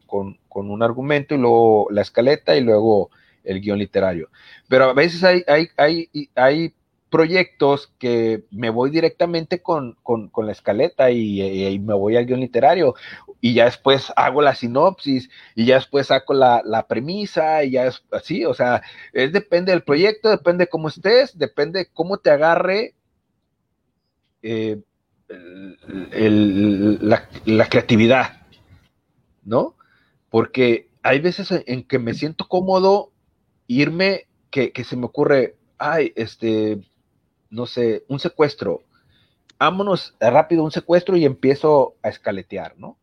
un argumento y luego la escaleta y luego el guion literario. Pero a veces hay, hay, hay, hay proyectos que me voy directamente con, la escaleta y, me voy al guion literario y ya después hago la sinopsis y ya después saco la, premisa y ya es así, o sea, es depende del proyecto, depende cómo estés, depende cómo te agarre eh, la, creatividad, ¿no? Porque hay veces en que me siento cómodo irme, que se me ocurre, ay, este, no sé, un secuestro. Vámonos rápido un secuestro y empiezo a escaletear, ¿no?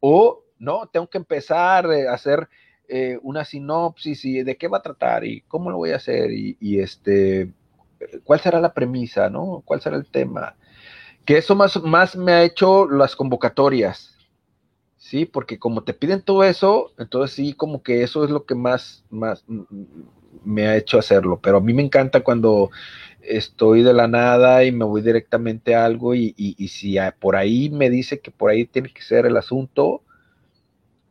O, no, tengo que empezar a hacer eh, una sinopsis y de qué va a tratar y cómo lo voy a hacer y, este, cuál será la premisa, ¿no? ¿Cuál será el tema? Que eso más, más me ha hecho las convocatorias. Sí, porque como te piden todo eso, entonces sí, como que eso es lo que más, más me ha hecho hacerlo. Pero a mí me encanta cuando estoy de la nada y me voy directamente a algo y, y, si por ahí me dice que por ahí tiene que ser el asunto,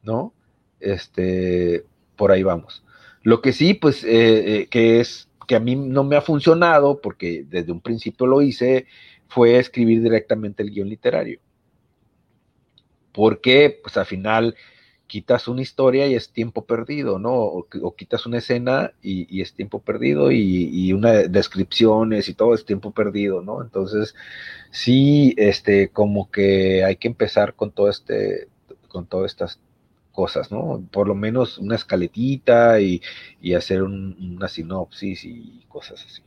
¿no? Este, por ahí vamos. Lo que sí, pues, eh, eh, que es que a mí no me ha funcionado, porque desde un principio lo hice, fue escribir directamente el guion literario. Porque, pues al final, quitas una historia y es tiempo perdido, ¿no? O, quitas una escena y, es tiempo perdido y, y, una descripciones y todo es tiempo perdido, ¿no? Entonces, sí, este, como que hay que empezar con todo este, con todas estas cosas, ¿no? Por lo menos una escaletita y, hacer una sinopsis y cosas así.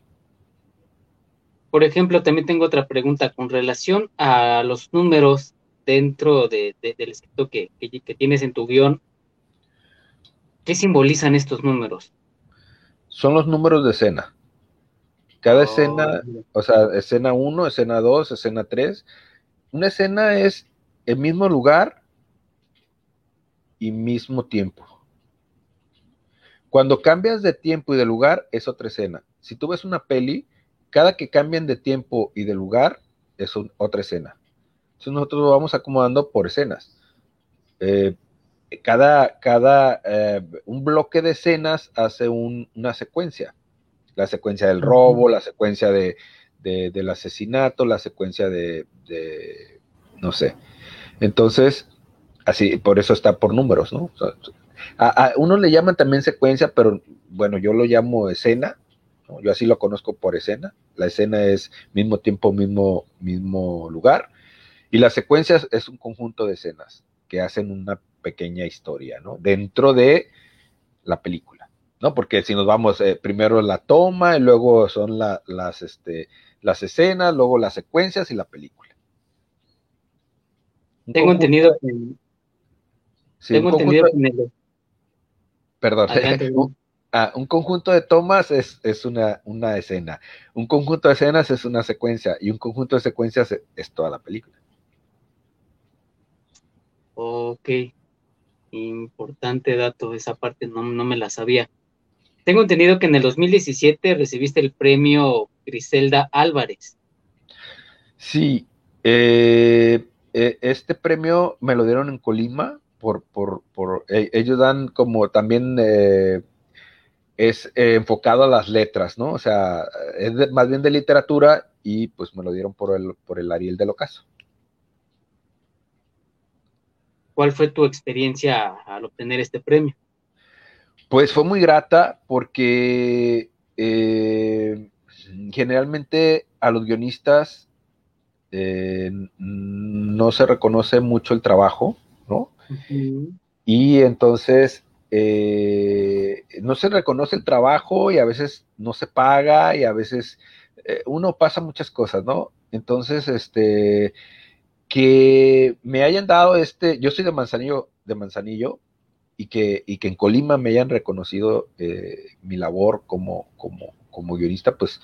Por ejemplo, también tengo otra pregunta con relación a los números dentro del escrito que, tienes en tu guion, ¿qué simbolizan estos números? Son los números de escena. Cada oh, escena, o sea, escena 1, escena 2, escena 3. Una escena es el mismo lugar y mismo tiempo. Cuando cambias de tiempo y de lugar, es otra escena. Si tú ves una peli, cada que cambian de tiempo y de lugar, es otra escena. Entonces nosotros lo vamos acomodando por escenas. Eh, cada, cada eh, un bloque de escenas hace una secuencia. La secuencia del robo, la secuencia de, del asesinato, la secuencia de, no sé. Entonces, así, por eso está por números, ¿no? a, uno le llaman también secuencia, pero bueno, yo lo llamo escena, yo así lo conozco por escena. La escena es mismo tiempo, mismo, mismo lugar. Y la secuencia es un conjunto de escenas que hacen una pequeña historia, ¿no? Dentro de la película, ¿no? Porque si nos vamos, eh, primero la toma y luego son las, este, las escenas, luego las secuencias y la película. tengo entendido que... tengo entendido Perdón. [LAUGHS] Ah, un conjunto de tomas es, una, una, escena, un conjunto de escenas es una secuencia y un conjunto de secuencias es toda la película. Ok, importante dato, esa parte no, me la sabía. Tengo entendido que en el 2017 recibiste el premio Griselda Álvarez. Sí, eh, eh, este premio me lo dieron en Colima por, por, por eh, ellos dan como también es enfocado a las letras, ¿no? O sea, es más bien de literatura y pues me lo dieron por el, por el Ariel del Ocaso. ¿Cuál fue tu experiencia al obtener este premio? Pues fue muy grata porque eh, generalmente a los guionistas eh, no se reconoce mucho el trabajo, ¿no? Y entonces eh, no se reconoce el trabajo y a veces no se paga y a veces uno pasa muchas cosas, ¿no? Entonces, este, que me hayan dado este, yo soy de Manzanillo, de Manzanillo, y que, y que en Colima me hayan reconocido eh, mi labor como, como, como guionista, pues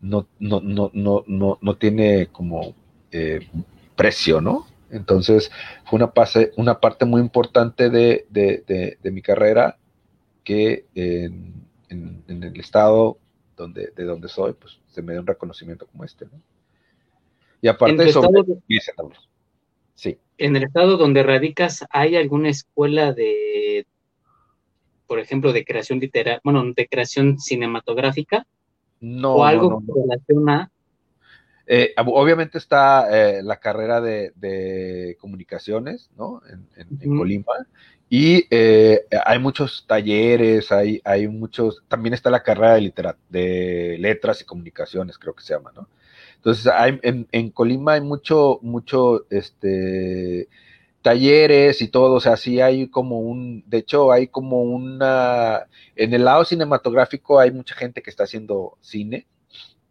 no, no, no, no, no, no tiene como eh, precio, ¿no? Entonces fue una, una parte muy importante de, de, de, mi carrera que en, en, el estado donde, de donde soy, pues se me dio un reconocimiento como este, ¿no? Y aparte de eso, sí. En el estado donde radicas, ¿hay alguna escuela de, por ejemplo, de creación literaria, bueno, de creación cinematográfica? No. ¿O algo no, relaciona? Eh, obviamente está eh, la carrera de, comunicaciones, ¿no? En, Colima. Y eh, hay muchos talleres, hay, hay muchos, también está la carrera de, de letras y comunicaciones, creo que se llama, ¿no? Entonces, hay, en, Colima hay mucho, mucho, este, talleres y todo, o sea, sí hay como un, de hecho, hay como una, en el lado cinematográfico hay mucha gente que está haciendo cine,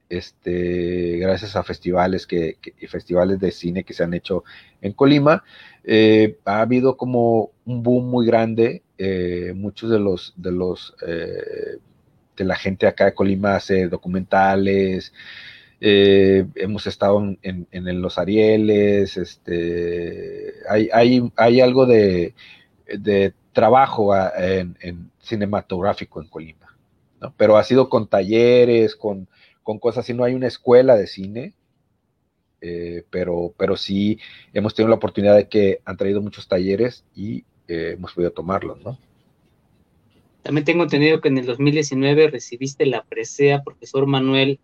este, gracias a festivales que, festivales de cine que se han hecho en Colima, eh, ha habido como un boom muy grande, eh, muchos de los, de los, eh, de la gente acá de Colima hace documentales, eh, hemos estado en, los Arieles, este, hay, algo de, trabajo en, cinematográfico en Colima, ¿no? pero ha sido con talleres, con, cosas así, no hay una escuela de cine, eh, pero, pero sí hemos tenido la oportunidad de que han traído muchos talleres y eh, hemos podido tomarlos, ¿no? También tengo entendido que en el 2019 recibiste la presea profesor Manuel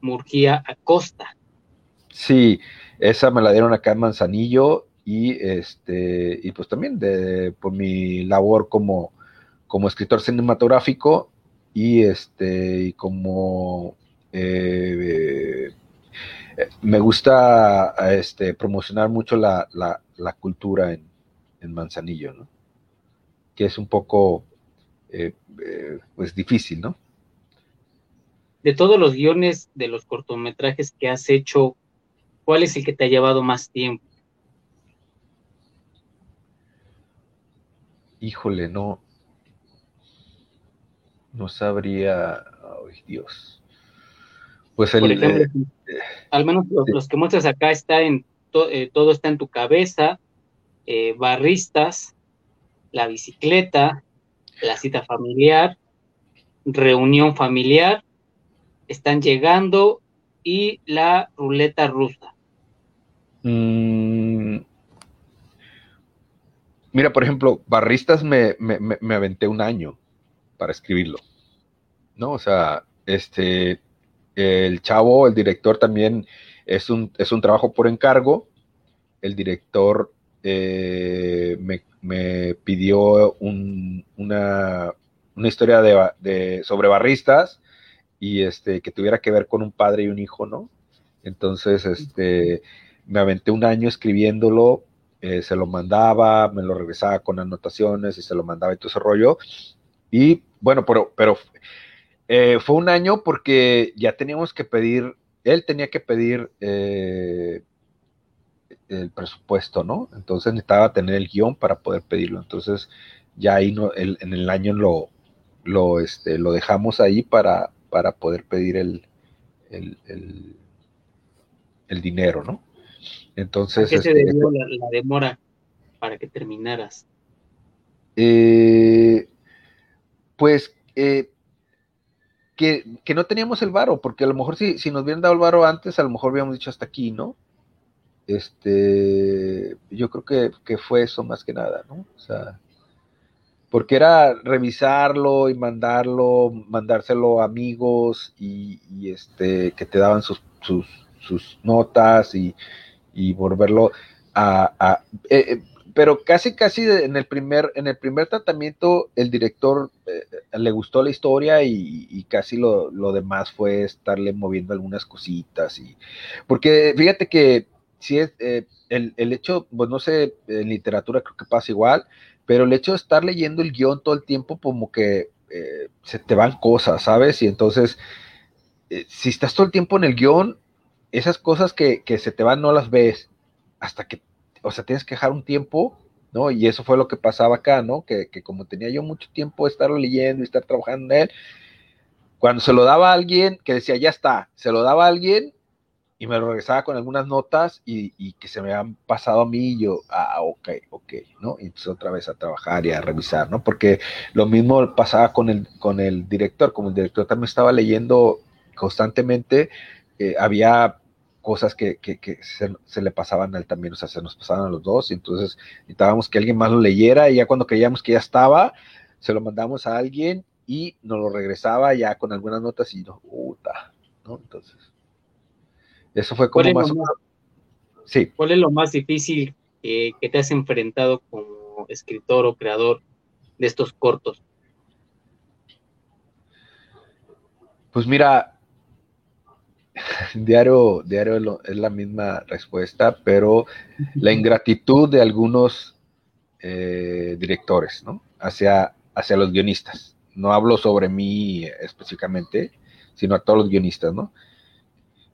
Murguía Acosta. Sí, esa me la dieron acá en Manzanillo y este y pues también de, por mi labor como, como escritor cinematográfico y este y como eh, me gusta este, promocionar mucho la, cultura en, Manzanillo, ¿no? Que es un poco, eh, eh, pues, difícil, ¿no? De todos los guiones de los cortometrajes que has hecho, ¿cuál es el que te ha llevado más tiempo? Híjole, no. No sabría. Ay, Dios. Pues el, Por ejemplo, eh, al menos los, que muestras acá está en eh, todo está en tu cabeza, eh, barristas, la bicicleta, la cita familiar, reunión familiar, están llegando y la ruleta rusa. Mm. Mira, por ejemplo, barristas me, me, me aventé un año para escribirlo, ¿no? O sea, este, el chavo, el director también es un, es un trabajo por encargo. El director eh, me, pidió una, historia de, sobre barristas y este, que tuviera que ver con un padre y un hijo, ¿no? Entonces, este, me aventé un año escribiéndolo, eh, se lo mandaba, me lo regresaba con anotaciones y se lo mandaba y todo ese rollo. Y bueno, pero, pero eh, fue un año porque ya teníamos que pedir, él tenía que pedir eh, el presupuesto, ¿no? Entonces necesitaba tener el guion para poder pedirlo. Entonces ya ahí no, en el año lo, lo, este, lo dejamos ahí para, para poder pedir el, el, dinero, ¿no? Entonces... qué se este, debió la, demora para que terminaras? Eh, pues que, no teníamos el varo, porque a lo mejor si, si nos hubieran dado el varo antes, a lo mejor habíamos dicho hasta aquí, ¿no? Este, yo creo que, fue eso más que nada, ¿no? O sea, porque era revisarlo y mandarlo, mandárselo a amigos y, este, que te daban sus, sus, notas y, volverlo a... Eh, eh, pero casi, casi en el primer, en el primer tratamiento, el director eh, le gustó la historia y, casi lo, demás fue estarle moviendo algunas cositas. Y, porque fíjate que si es eh, el, hecho, pues no sé, en literatura creo que pasa igual, pero el hecho de estar leyendo el guion todo el tiempo, como que eh, se te van cosas, ¿sabes? Y entonces, si estás todo el tiempo en el guion, esas cosas que, que se te van no las ves hasta que o sea, tienes que dejar un tiempo, ¿no? Y eso fue lo que pasaba acá, ¿no? Que, como tenía yo mucho tiempo de leyendo y estar trabajando en él, cuando se lo daba a alguien que decía, ya está, se lo daba a alguien y me lo regresaba con algunas notas y, que se me han pasado a mí y yo, ah, ok, ok, ¿no? Y entonces otra vez a trabajar y a revisar, ¿no? Porque lo mismo pasaba con el, con el director, como el director también estaba leyendo constantemente, eh, había cosas que, se, le pasaban a él también, o sea, se nos pasaban a los dos, y entonces necesitábamos que alguien más lo leyera, y ya cuando creíamos que ya estaba, se lo mandamos a alguien y nos lo regresaba ya con algunas notas y no, puta, ¿no? Entonces, eso fue como más, Sí. ¿Cuál es lo más difícil que te has enfrentado como escritor o creador de estos cortos? Pues mira, [LAUGHS] Diario, diario es la misma respuesta, pero la ingratitud de algunos eh, directores, ¿no? Hacia, hacia los guionistas. No hablo sobre mí específicamente, sino a todos los guionistas, ¿no?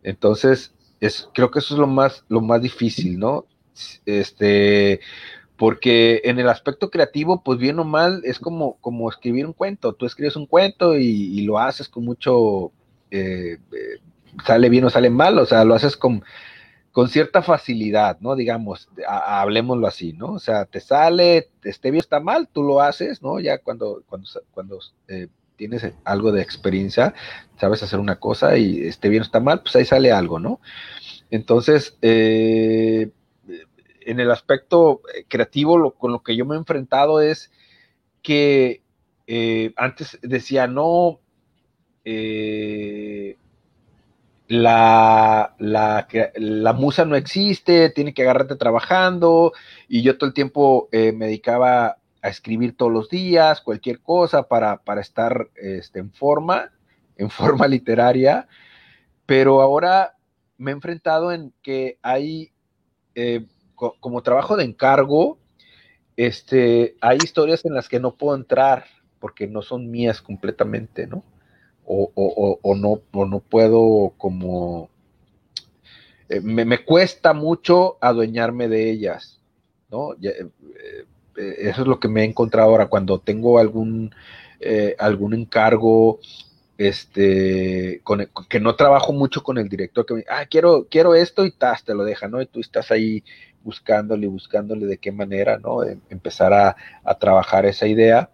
Entonces, es, creo que eso es lo más, lo más difícil, ¿no? Este, porque en el aspecto creativo, pues bien o mal, es como, como escribir un cuento. Tú escribes un cuento y, lo haces con mucho eh, eh, sale bien o sale mal, o sea, lo haces con, con cierta facilidad, ¿no? Digamos, hablemoslo así, ¿no? O sea, te sale, esté bien, está mal, tú lo haces, ¿no? Ya cuando, cuando, cuando eh, tienes algo de experiencia, sabes hacer una cosa y esté bien o está mal, pues ahí sale algo, ¿no? Entonces, eh, en el aspecto creativo, con lo que yo me he enfrentado es que eh, antes decía, no, eh, la, la, musa no existe, tiene que agarrarte trabajando, y yo todo el tiempo me dedicaba a escribir todos los días, cualquier cosa para, estar este, en forma, en [LAUGHS] forma literaria, pero ahora me he enfrentado en que hay, eh, como trabajo de encargo, este, hay historias en las que no puedo entrar porque no son mías completamente, ¿no? o, no, no puedo como... Eh, me, cuesta mucho adueñarme de ellas, ¿no? Eh, eso es lo que me he encontrado ahora cuando tengo algún, algún encargo, este, con, que no trabajo mucho con el director, que me ah, quiero, quiero esto y tas, te lo deja, ¿no? Y tú estás ahí buscándole y buscándole de qué manera, ¿no? Em, empezar a, a, trabajar esa idea.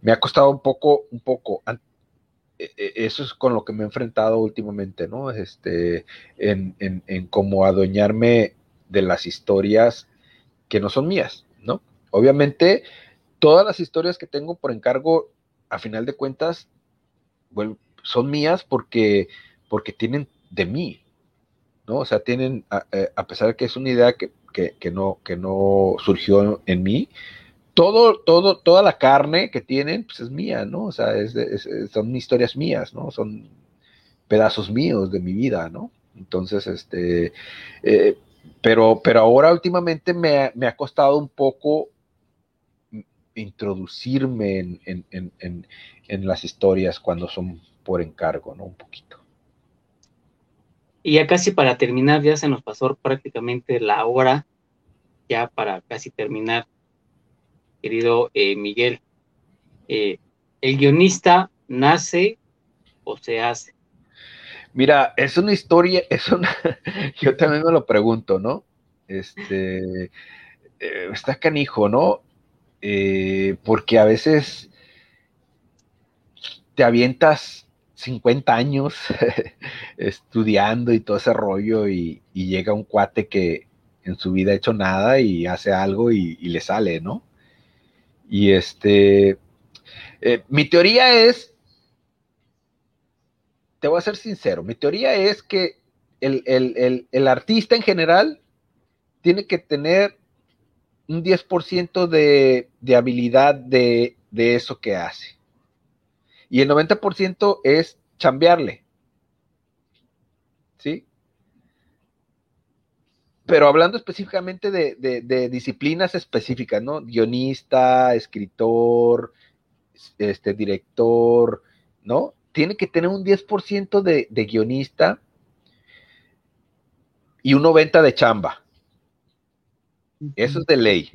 Me ha costado un poco, un poco, e, e, eso es con lo que me he enfrentado últimamente, ¿no? Este, en, en, en cómo adueñarme de las historias que no son mías. Obviamente, todas las historias que tengo por encargo, a final de cuentas, son mías porque, porque tienen de mí, ¿no? O sea, tienen, a, eh, pesar de que es una idea que, que, no, que no surgió en mí, todo, todo, toda la carne que tienen, pues es mía, ¿no? O sea, son historias mías, ¿no? Son pedazos míos de mi vida, ¿no? Entonces, este, eh, pero, pero ahora últimamente me, ha costado un poco introducirme en, las historias cuando son por encargo, ¿no? Un poquito. Y ya casi para terminar, ya se nos pasó prácticamente la hora, ya para casi terminar querido eh, Miguel. Eh, ¿El guionista nace o se hace? Mira, es una historia, [LAUGHS] es una, yo también me lo pregunto, ¿no? Este, eh, está canijo, ¿no? Porque a veces te avientas 50 años [LAUGHS] estudiando y todo ese rollo y, llega un cuate que en su vida ha hecho nada y hace algo y le sale, ¿no? Y este, eh, mi teoría es, te voy a ser sincero, mi teoría es que el, artista en general tiene que tener un 10% de, de habilidad de, de eso que hace. Y el 90% es chambearle. ¿Sí? pero hablando específicamente de, disciplinas específicas, ¿no? Guionista, escritor, este, director, ¿no? Tiene que tener un 10% de, de guionista y un 90% de chamba. Eso es de ley.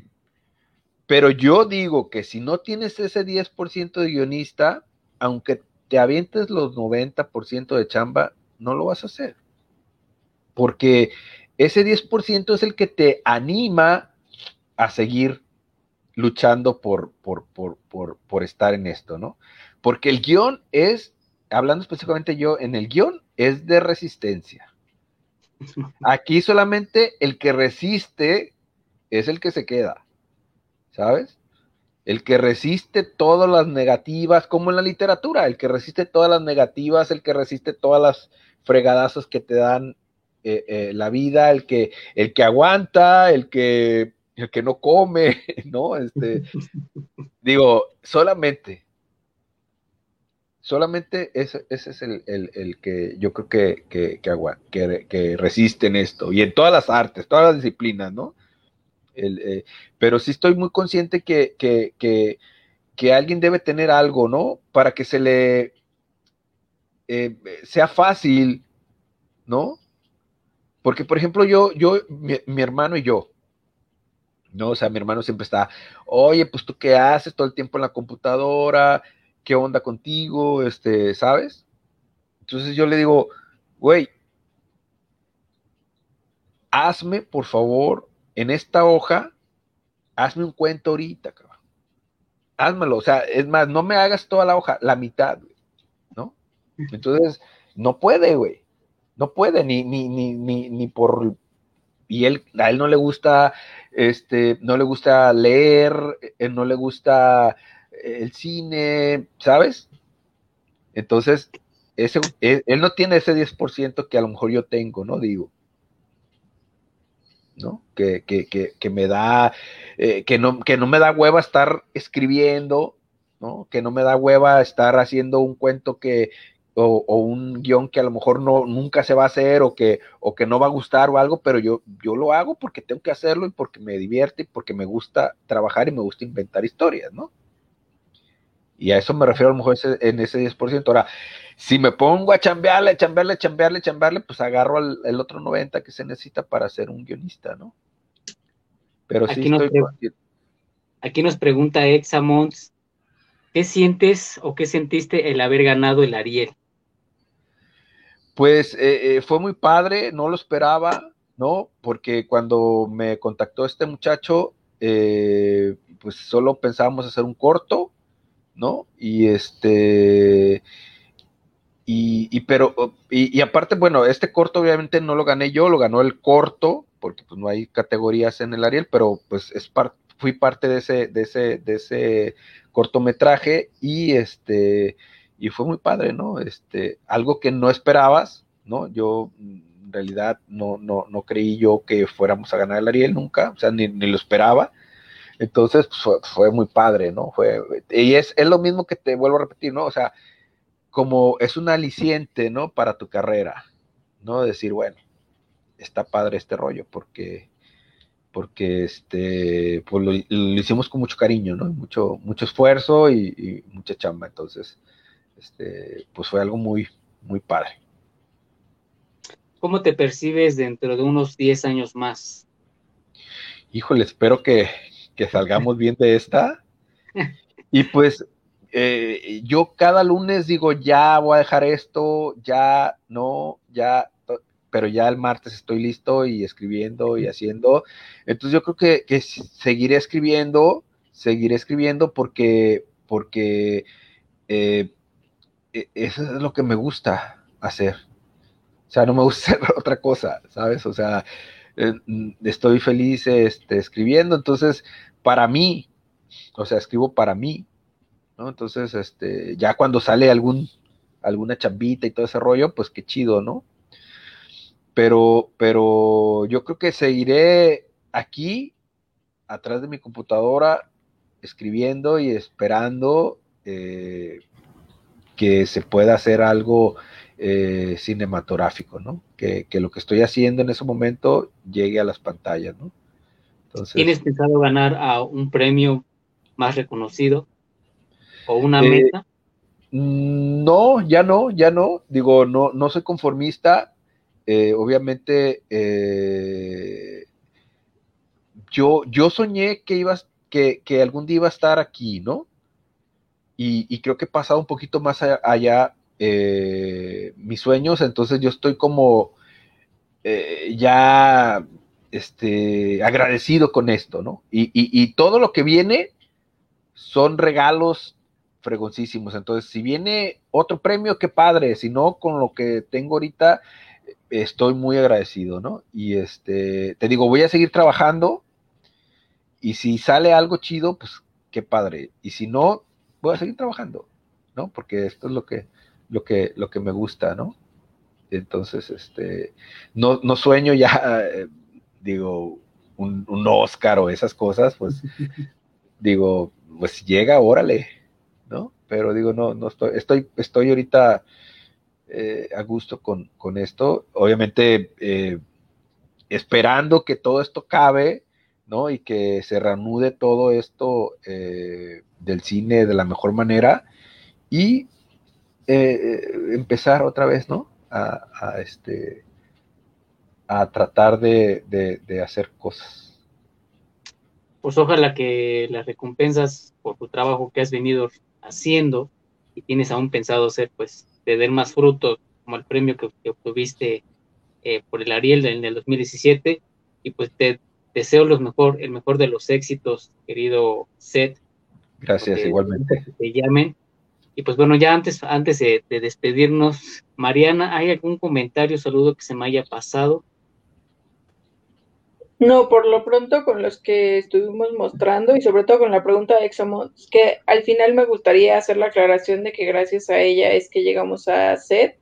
Pero yo digo que si no tienes ese 10% de guionista, aunque te avientes los 90% de chamba, no lo vas a hacer. Porque ese 10% es el que te anima a seguir luchando por, por, estar en esto, ¿no? Porque el guion es, hablando específicamente yo, en el guion es de resistencia. [LAUGHS] Aquí solamente el que resiste es el que se queda, ¿sabes? El que resiste todas las negativas, como en la literatura, el que resiste todas las negativas, el que resiste todas las fregadazos que te dan eh, eh, la vida, el que, el que aguanta, el que, el que no come, [LAUGHS] ¿no? Este, [LAUGHS] digo, solamente, solamente ese, ese es el, que yo creo que, que, que, que, resisten esto, y en todas las artes, todas las disciplinas, ¿no? Eh, pero sí estoy muy consciente que, que, alguien debe tener algo, ¿no? Para que se le sea fácil, ¿no? Porque, por ejemplo, yo, yo, mi, hermano y yo, ¿no? O sea, mi hermano siempre está, oye, pues tú qué haces todo el tiempo en la computadora, qué onda contigo, este, ¿sabes? Entonces yo le digo, güey, hazme, por favor, en esta hoja, hazme un cuento ahorita, cabrón. Házmelo, o sea, es más, no me hagas toda la hoja, la mitad, ¿no? Entonces, no puede, güey. No puede, ni, ni, ni, ni, ni por. Y él, a él no le gusta, este, no le gusta leer, eh, no le gusta el cine, ¿sabes? Entonces, ese, él, él no tiene ese 10% que a lo mejor yo tengo, ¿no? Digo. ¿No? Que, que, que, que me da, eh, que, no, que no me da hueva estar escribiendo, ¿no? Que no me da hueva estar haciendo un cuento que, o, o, un guion que a lo mejor no, nunca se va a hacer o que, o que no va a gustar o algo, pero yo, yo lo hago porque tengo que hacerlo y porque me divierte y porque me gusta trabajar y me gusta inventar historias, ¿no? Y a eso me refiero a lo mejor ese, en ese 10%. Ahora, si me pongo a chambearle, chambearle, chambearle, chambearle, pues agarro al, el otro 90 que se necesita para ser un guionista, ¿no? Pero sí aquí, estoy nos aquí nos pregunta Examons, ¿qué sientes o qué sentiste el haber ganado el Ariel? Pues eh, eh, fue muy padre, no lo esperaba, ¿no? Porque cuando me contactó este muchacho, eh, pues solo pensábamos hacer un corto, ¿no? Y este y, pero, y, aparte, bueno, este corto obviamente no lo gané yo, lo ganó el corto, porque pues no hay categorías en el Ariel, pero pues es fui parte de ese, de ese, de ese cortometraje y este, y fue muy padre, ¿no? Este, algo que no esperabas, ¿no? Yo en realidad no, no, no creí yo que fuéramos a ganar el Ariel nunca, o sea, ni, lo esperaba. Entonces, pues, fue, muy padre, ¿no? Fue, y es, es lo mismo que te vuelvo a repetir, ¿no? O sea, como es un aliciente, ¿no? Para tu carrera, ¿no? Decir, bueno, está padre este rollo porque, porque este, pues lo, hicimos con mucho cariño, ¿no? Mucho, mucho esfuerzo y, mucha chamba, entonces, este, pues fue algo muy, muy padre. ¿Cómo te percibes dentro de unos 10 años más? Híjole, espero que, que salgamos bien de esta. Y pues eh, yo cada lunes digo, ya voy a dejar esto, ya no, ya, pero ya el martes estoy listo y escribiendo y haciendo. Entonces yo creo que, que seguiré escribiendo, seguiré escribiendo porque, porque eh, e, eso es lo que me gusta hacer. O sea, no me gusta [LAUGHS] hacer otra cosa, ¿sabes? O sea, eh, estoy feliz este, escribiendo, entonces, para mí, o sea, escribo para mí, entonces, este, ya cuando sale algún, alguna chambita y todo ese rollo, pues qué chido, ¿no? Pero, pero yo creo que seguiré aquí, atrás de mi computadora, escribiendo y esperando eh, que se pueda hacer algo eh, cinematográfico, ¿no? Que, que, lo que estoy haciendo en ese momento llegue a las pantallas, ¿no? Entonces, ¿Tienes pensado ganar a un premio más reconocido? o una eh, meta? No, ya no, ya no. Digo, no, no soy conformista. Eh, obviamente, eh, yo, yo soñé que ibas, que, que, algún día iba a estar aquí, ¿no? Y, creo que he pasado un poquito más allá, mis sueños, entonces yo estoy como ya este, agradecido con esto, ¿no? Y, y, todo lo que viene son regalos fregoncísimos. Entonces, si viene otro premio, qué padre. Si no, con lo que tengo ahorita, estoy muy agradecido, ¿no? Y este, te digo, voy a seguir trabajando. Y si sale algo chido, pues qué padre. Y si no, voy a seguir trabajando, ¿no? Porque esto es lo que, lo que, lo que me gusta, ¿no? Entonces, este, no, no sueño ya, digo, un, un Oscar o esas cosas, pues, [LAUGHS] digo, pues llega, órale, ¿no? Pero digo, no, no estoy, estoy, estoy ahorita eh, a gusto con, esto. Obviamente, eh, esperando que todo esto cabe, ¿no? Y que se reanude todo esto eh, del cine de la mejor manera y empezar otra vez, ¿no? A, este a tratar de, de hacer cosas. Pues ojalá que las recompensas por tu trabajo que has venido haciendo y tienes aún pensado hacer, pues, te den más frutos como el premio que, obtuviste eh, por el Ariel en el 2017. Y pues te deseo los mejor, el mejor de los éxitos, querido Seth. Gracias, igualmente. te llamen. Y pues bueno, ya antes, antes de, de, despedirnos, Mariana, ¿hay algún comentario, saludo que se me haya pasado? No, por lo pronto con los que estuvimos mostrando y sobre todo con la pregunta de Examo, que al final me gustaría hacer la aclaración de que gracias a ella es que llegamos a SED,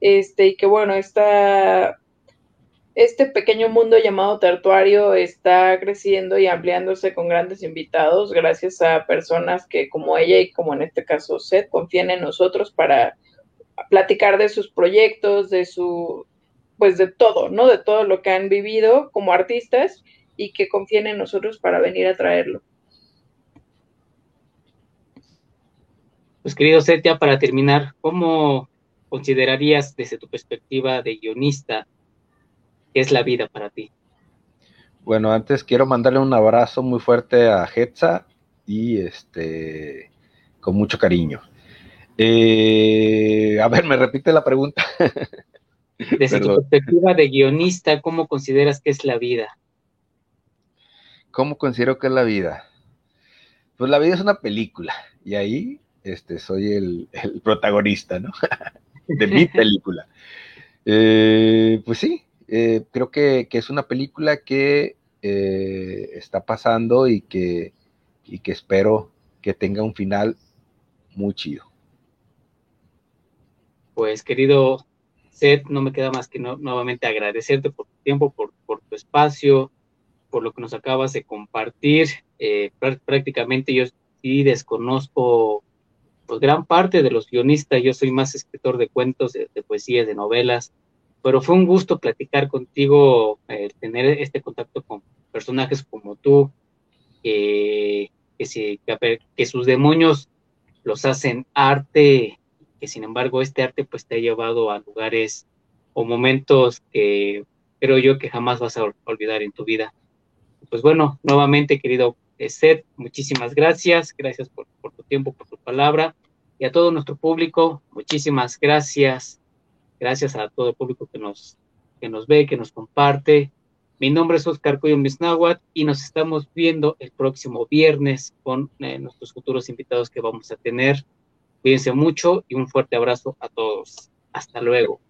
este, y que bueno, esta, este pequeño mundo llamado tertuario está creciendo y ampliándose con grandes invitados gracias a personas que como ella y como en este caso SED confían en nosotros para platicar de sus proyectos, de su pues de todo, ¿no? De todo lo que han vivido como artistas y que confíen en nosotros para venir a traerlo. Pues querido Setia, para terminar, ¿cómo considerarías desde tu perspectiva de guionista qué es la vida para ti? Bueno, antes quiero mandarle un abrazo muy fuerte a Hetza y este con mucho cariño. Eh, a ver, me repite la pregunta. [LAUGHS] [LAUGHS] Desde tu perspectiva de guionista, ¿cómo consideras que es la vida? ¿Cómo considero que es la vida? Pues la vida es una película y ahí este, soy el, protagonista, ¿no? [LAUGHS] de mi [LAUGHS] película. Eh, pues sí, eh, creo que, es una película que eh, está pasando y que, y que espero que tenga un final muy chido. Pues querido Seth, no me queda más que nuevamente agradecerte por tu tiempo, por, tu espacio, por lo que nos acabas de compartir. Eh, prácticamente yo sí desconozco pues, gran parte de los guionistas, yo soy más escritor de cuentos, de, poesías, de novelas, pero fue un gusto platicar contigo, eh, tener este contacto con personajes como tú, que, que sus demonios los hacen arte sin embargo este arte pues te ha llevado a lugares o momentos que creo yo que jamás vas a olvidar en tu vida. Pues bueno, nuevamente querido Seth, muchísimas gracias, gracias por, tu tiempo, por tu palabra y a todo nuestro público, muchísimas gracias, gracias a todo el público que nos, que nos ve, que nos comparte. Mi nombre es Oscar Cuyo Misnahuat y nos estamos viendo el próximo viernes con eh, nuestros futuros invitados que vamos a tener. Cuídense mucho y un fuerte abrazo a todos. Hasta luego.